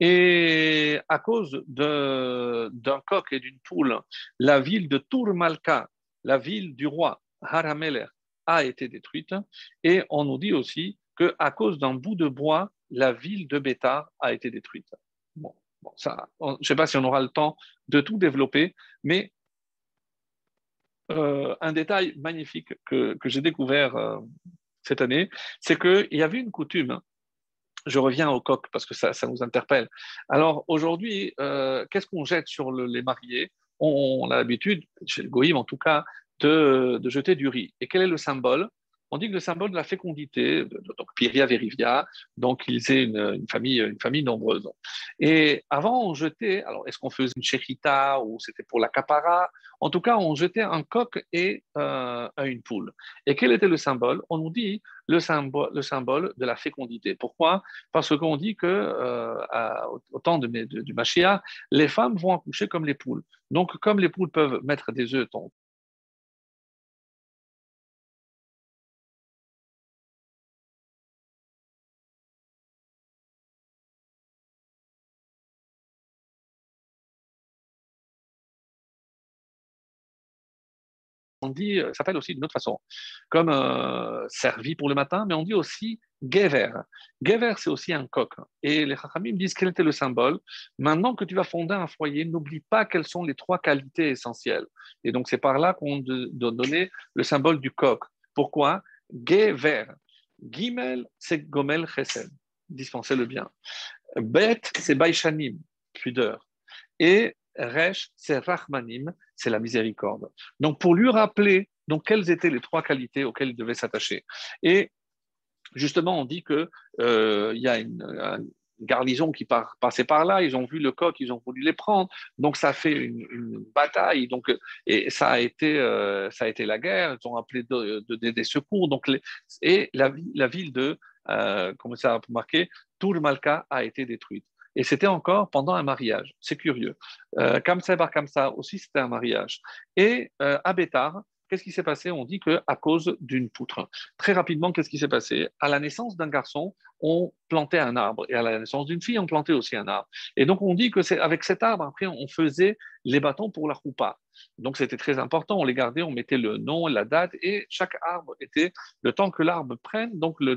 et à cause d'un coq et d'une poule, la ville de Tourmalka, la ville du roi Harameler, a été détruite, et on nous dit aussi que à cause d'un bout de bois, la ville de Bétar a été détruite. Bon je ne sais pas si on aura le temps de tout développer, mais euh, un détail magnifique que, j'ai découvert euh, cette année, c'est qu'il y avait une coutume. Je reviens au coq parce que ça, nous interpelle. Alors aujourd'hui, euh, qu'est-ce qu'on jette sur les mariés? On, a l'habitude, chez le Goïm en tout cas, de jeter du riz. Et quel est le symbole? On dit que le symbole de la fécondité, donc Piria Verivia, donc ils aient une, famille, une famille nombreuse. Et avant, on jetait, alors est-ce qu'on faisait une chérita ou c'était pour la capara? En tout cas, on jetait un coq et euh, une poule. Et quel était le symbole? On nous dit le symbole, le symbole de la fécondité. Pourquoi? Parce qu'on dit que euh, au temps du Machia, les femmes vont accoucher comme les poules. Donc, comme les poules peuvent mettre des œufs dit, ça euh, s'appelle aussi d'une autre façon, comme euh, servi pour le matin, mais on dit aussi gever. Gever, c'est aussi un coq. Et les Chachamim disent quel était le symbole. Maintenant que tu vas fonder un foyer, n'oublie pas quelles sont les trois qualités essentielles. Et donc, c'est par là qu'on doit donner le symbole du coq. Pourquoi? Gever. Gimel, c'est gomel chesed, dispenser le bien. Bet, c'est baishanim, pudeur. Et Resh, c'est Rahmanim, c'est la miséricorde. Donc, pour lui rappeler donc, quelles étaient les trois qualités auxquelles il devait s'attacher. Et justement, on dit qu'il euh, y a une, garnison qui passait par là, ils ont vu le coq, ils ont voulu les prendre, donc ça fait une, bataille, donc, et ça a, été, euh, ça a été la guerre, ils ont appelé des secours, donc et la, ville de euh, comme ça a marqué, tout le Malka a été détruit. Et c'était encore pendant un mariage. C'est curieux. Euh, Kamsa Bar Kamsa aussi, c'était un mariage. Et euh, à Bétar, qu'est-ce qui s'est passé? On dit qu'à cause d'une poutre. Très rapidement, qu'est-ce qui s'est passé? À la naissance d'un garçon, on plantait un arbre. Et à la naissance d'une fille, on plantait aussi un arbre. Et donc, on dit que c'est avec cet arbre, après, on faisait les bâtons pour la roupa. Donc, c'était très important. On les gardait, on mettait le nom, la date, et chaque arbre était le temps que l'arbre prenne, donc le,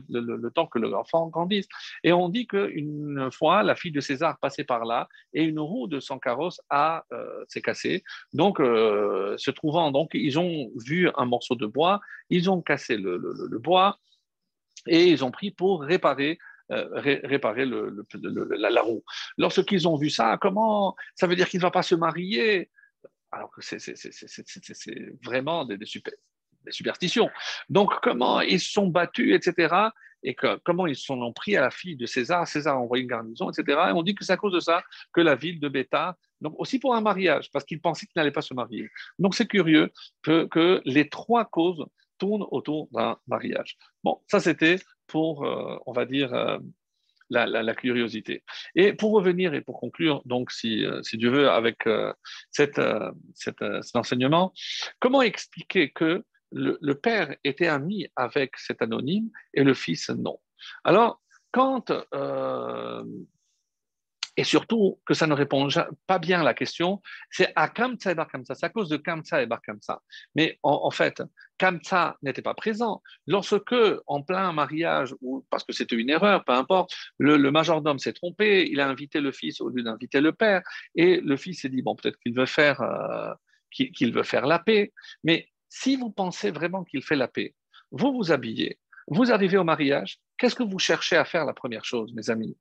temps que l'enfant grandisse. Et on dit qu'une fois, la fille de César passait par là, et une roue de son carrosse a euh, s'est cassée. Donc, euh, se trouvant, donc, ils ont vu un morceau de bois, ils ont cassé le bois, et ils ont pris pour réparer euh, réparer la, roue. Lorsqu'ils ont vu ça, comment ça veut dire qu'il ne va pas se marier? Alors que c'est vraiment des, superstitions. Donc, comment ils se sont battus, etc. Et comment ils sont pris à la fille de César? César a envoyé une garnison, etc. Et on dit que c'est à cause de ça que la ville de Béta, donc aussi pour un mariage, parce qu'ils pensaient qu'ils n'allaient pas se marier. Donc, c'est curieux que les trois causes tourne autour d'un mariage. Bon, ça c'était pour, euh, on va dire, euh, la, curiosité. Et pour revenir et pour conclure, donc, si, euh, si Dieu veut, avec cette, cet enseignement, comment expliquer que le, le, père était ami avec cet anonyme et le fils non? Alors, quand et surtout que ça ne répond pas bien à la question, c'est à Kamsa et Bar Kamsa, c'est à cause de Kamsa et Bar Kamsa. Mais en, fait, Kamsa n'était pas présent. Lorsque, en plein mariage, ou parce que c'était une erreur, peu importe, le, majordome s'est trompé, il a invité le fils au lieu d'inviter le père, et le fils s'est dit, bon, peut-être qu'il veut faire... Euh, qu'il veut faire la paix, mais si vous pensez vraiment qu'il fait la paix, vous vous habillez, vous arrivez au mariage, qu'est-ce que vous cherchez à faire la première chose, mes amis?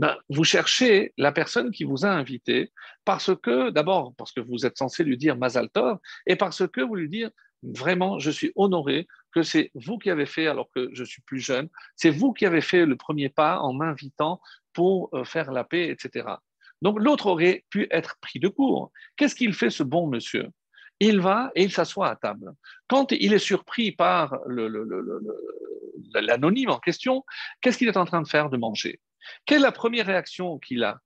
Ben, vous cherchez la personne qui vous a invité parce que, d'abord, parce que vous êtes censé lui dire Mazal Tov, et parce que vous lui dites vraiment, je suis honoré que c'est vous qui avez fait, alors que je suis plus jeune, c'est vous qui avez fait le premier pas en m'invitant pour euh, faire la paix, etc. Donc l'autre aurait pu être pris de court. Qu'est-ce qu'il fait, ce bon monsieur? Il va et il s'assoit à table. Quand il est surpris par l'anonyme en question, qu'est-ce qu'il est en train de faire De manger? Quelle est la première réaction qu'il a?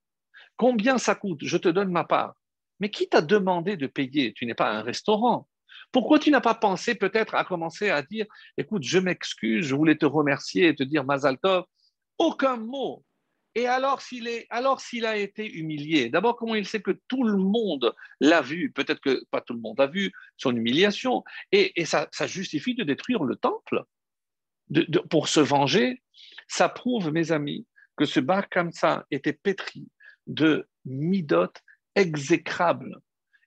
Combien ça coûte? Je te donne ma part. Mais qui t'a demandé de payer? Tu n'es pas un restaurant. Pourquoi tu n'as pas pensé peut-être à commencer à dire écoute, je m'excuse, je voulais te remercier et te dire Mazaltov Aucun mot. Et alors s'il est, alors s'il a été humilié, d'abord comment il sait que tout le monde l'a vu? Peut-être que pas tout le monde a vu son humiliation, et, ça, justifie de détruire le temple pour se venger. Ça prouve, mes amis, que ce bar Kamsa était pétri de midot exécrables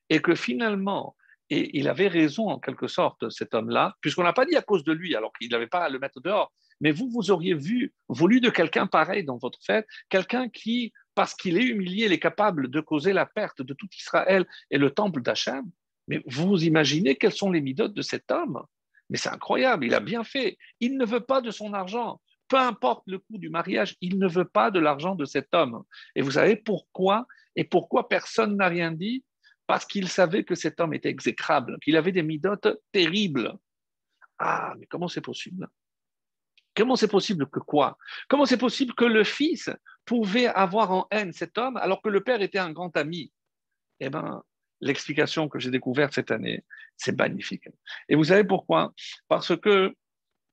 et que finalement, et il avait raison en quelque sorte, cet homme-là, puisqu'on n'a pas dit à cause de lui, alors qu'il n'avait pas à le mettre dehors, mais vous, vous auriez vu, voulu de quelqu'un pareil dans votre fête, quelqu'un qui, parce qu'il est humilié, est capable de causer la perte de tout Israël et le temple d'Hachem. Mais vous imaginez quels sont les midotes de cet homme? Mais c'est incroyable, il a bien fait. Il ne veut pas de son argent peu importe le coût du mariage, il ne veut pas de l'argent de cet homme. Et vous savez pourquoi Et pourquoi personne n'a rien dit? Parce qu'il savait que cet homme était exécrable, qu'il avait des midotes terribles. Ah, mais comment c'est possible? Comment c'est possible que quoi? Comment c'est possible que le fils pouvait avoir en haine cet homme alors que le père était un grand ami? Eh bien, l'explication que j'ai découverte cette année, c'est magnifique. Et vous savez pourquoi? Parce que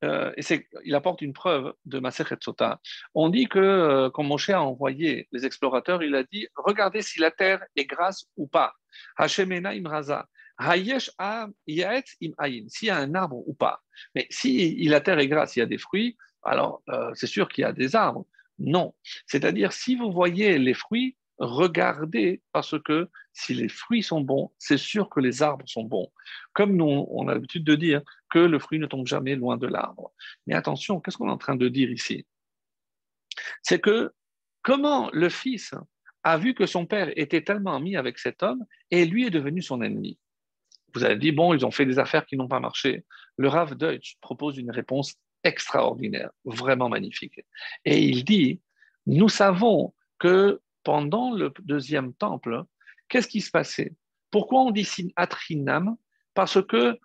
euh, et il apporte une preuve de Masechet Sota. On dit que euh, quand Moshe a envoyé les explorateurs, il a dit regardez si la terre est grasse ou pas. Hashemena imraza. Hayesh im S'il y a un arbre ou pas. Mais si la terre est grasse, il y a des fruits, alors euh, c'est sûr qu'il y a des arbres. Non. C'est-à-dire, si vous voyez les fruits, regardez parce que si les fruits sont bons, c'est sûr que les arbres sont bons. Comme nous, on a l'habitude de dire que le fruit ne tombe jamais loin de l'arbre. Mais attention, qu'est-ce qu'on est en train de dire ici? C'est que comment le fils a vu que son père était tellement ami avec cet homme et lui est devenu son ennemi? Vous avez dit, bon, ils ont fait des affaires qui n'ont pas marché. Le Rav Deutsch propose une réponse extraordinaire, vraiment magnifique. Et il dit, nous savons que pendant le deuxième temple, qu'est-ce qui se passait? Pourquoi on dit atrinam Parce que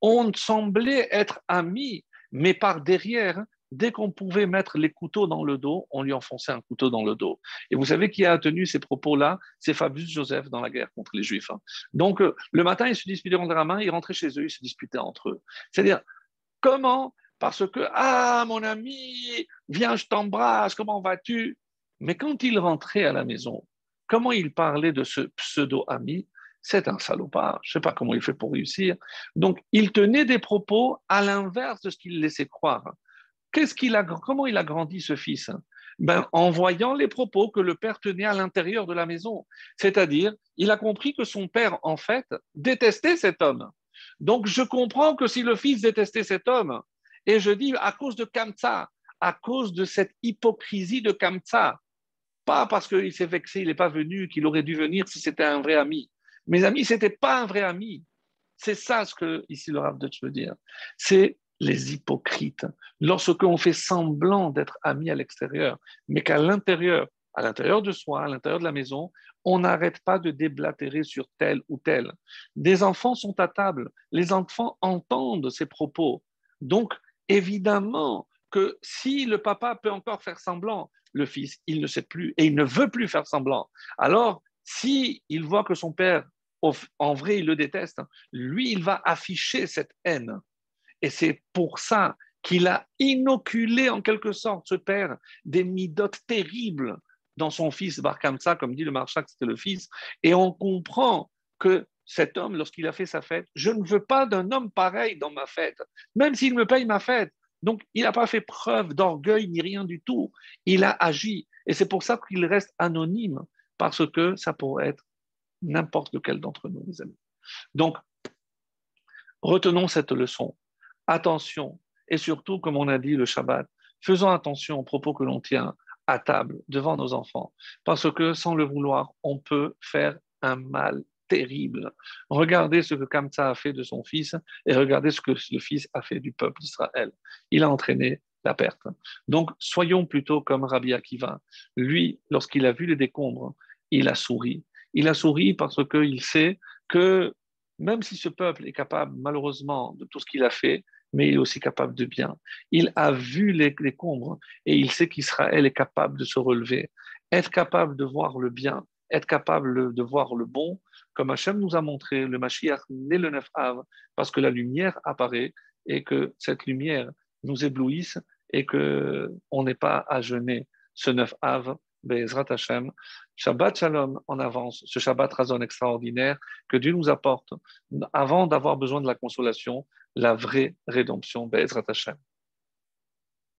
on semblait être amis, mais par derrière, dès qu'on pouvait mettre les couteaux dans le dos, on lui enfonçait un couteau dans le dos. Et vous savez qui a tenu ces propos-là? C'est Fabius Joseph dans la guerre contre les Juifs. Hein. Donc, euh, le matin, ils se disputaient entre la main, ils rentraient chez eux, ils se disputaient entre eux. C'est-à-dire, comment? Parce que, ah, mon ami, viens, je t'embrasse, comment vas-tu? Mais quand ils rentraient à la maison, comment ils parlaient de ce pseudo-ami? C'est un salopard. Je ne sais pas comment il fait pour réussir. Donc, il tenait des propos à l'inverse de ce qu'il laissait croire. Comment il a grandi ce fils? Ben, En voyant les propos que le père tenait à l'intérieur de la maison. C'est-à-dire, il a compris que son père, en fait, détestait cet homme. Donc, je comprends que si le fils détestait cet homme, et je dis à cause de Kamsa, à cause de cette hypocrisie de Kamsa, pas parce qu'il s'est vexé, il n'est pas venu, qu'il aurait dû venir si c'était un vrai ami. Mes amis, ce n'était pas un vrai ami. C'est ça ce que ici le Rav veut dire. C'est les hypocrites. Lorsque on fait semblant d'être amis à l'extérieur, mais qu'à l'intérieur, à l'intérieur de soi, à l'intérieur de la maison, on n'arrête pas de déblatérer sur tel ou tel. Des enfants sont à table, les enfants entendent ces propos. Donc, évidemment que si le papa peut encore faire semblant, le fils, il ne sait plus et il ne veut plus faire semblant. Alors, si il voit que son père, en vrai, il le déteste, lui, il va afficher cette haine. Et c'est pour ça qu'il a inoculé en quelque sorte, ce père, des midotes terribles dans son fils Bar comme dit le marchak, c'était le fils. Et on comprend que cet homme, lorsqu'il a fait sa fête, je ne veux pas d'un homme pareil dans ma fête, même s'il me paye ma fête. Donc, il n'a pas fait preuve d'orgueil ni rien du tout. Il a agi. Et c'est pour ça qu'il reste anonyme, parce que ça pourrait être n'importe lequel d'entre nous, mes amis. Donc, retenons cette leçon attention, et surtout, comme on a dit le Shabbat, faisons attention aux propos que l'on tient à table devant nos enfants, parce que sans le vouloir, on peut faire un mal terrible. Regardez ce que Kamsa a fait de son fils et regardez ce que le fils a fait du peuple d'Israël. Il a entraîné la perte. Donc, soyons plutôt comme Rabbi Akiva. Lui, lorsqu'il a vu les décombres, il a souri. Il a souri parce qu'il sait que même si ce peuple est capable, malheureusement, de tout ce qu'il a fait, mais il est aussi capable de bien. Il a vu les, décombres et il sait qu'Israël est capable de se relever, être capable de voir le bien, être capable de voir le bon, comme Hachem nous a montré, le Mashiach naît le 9 av, parce que la lumière apparaît et que cette lumière nous éblouisse et qu'on n'est pas à jeûner ce 9 av Bezrat Hashem. Shabbat Shalom en avance, ce Shabbat Razon extraordinaire que Dieu nous apporte avant d'avoir besoin de la consolation, la vraie rédemption. Bezrat Hashem.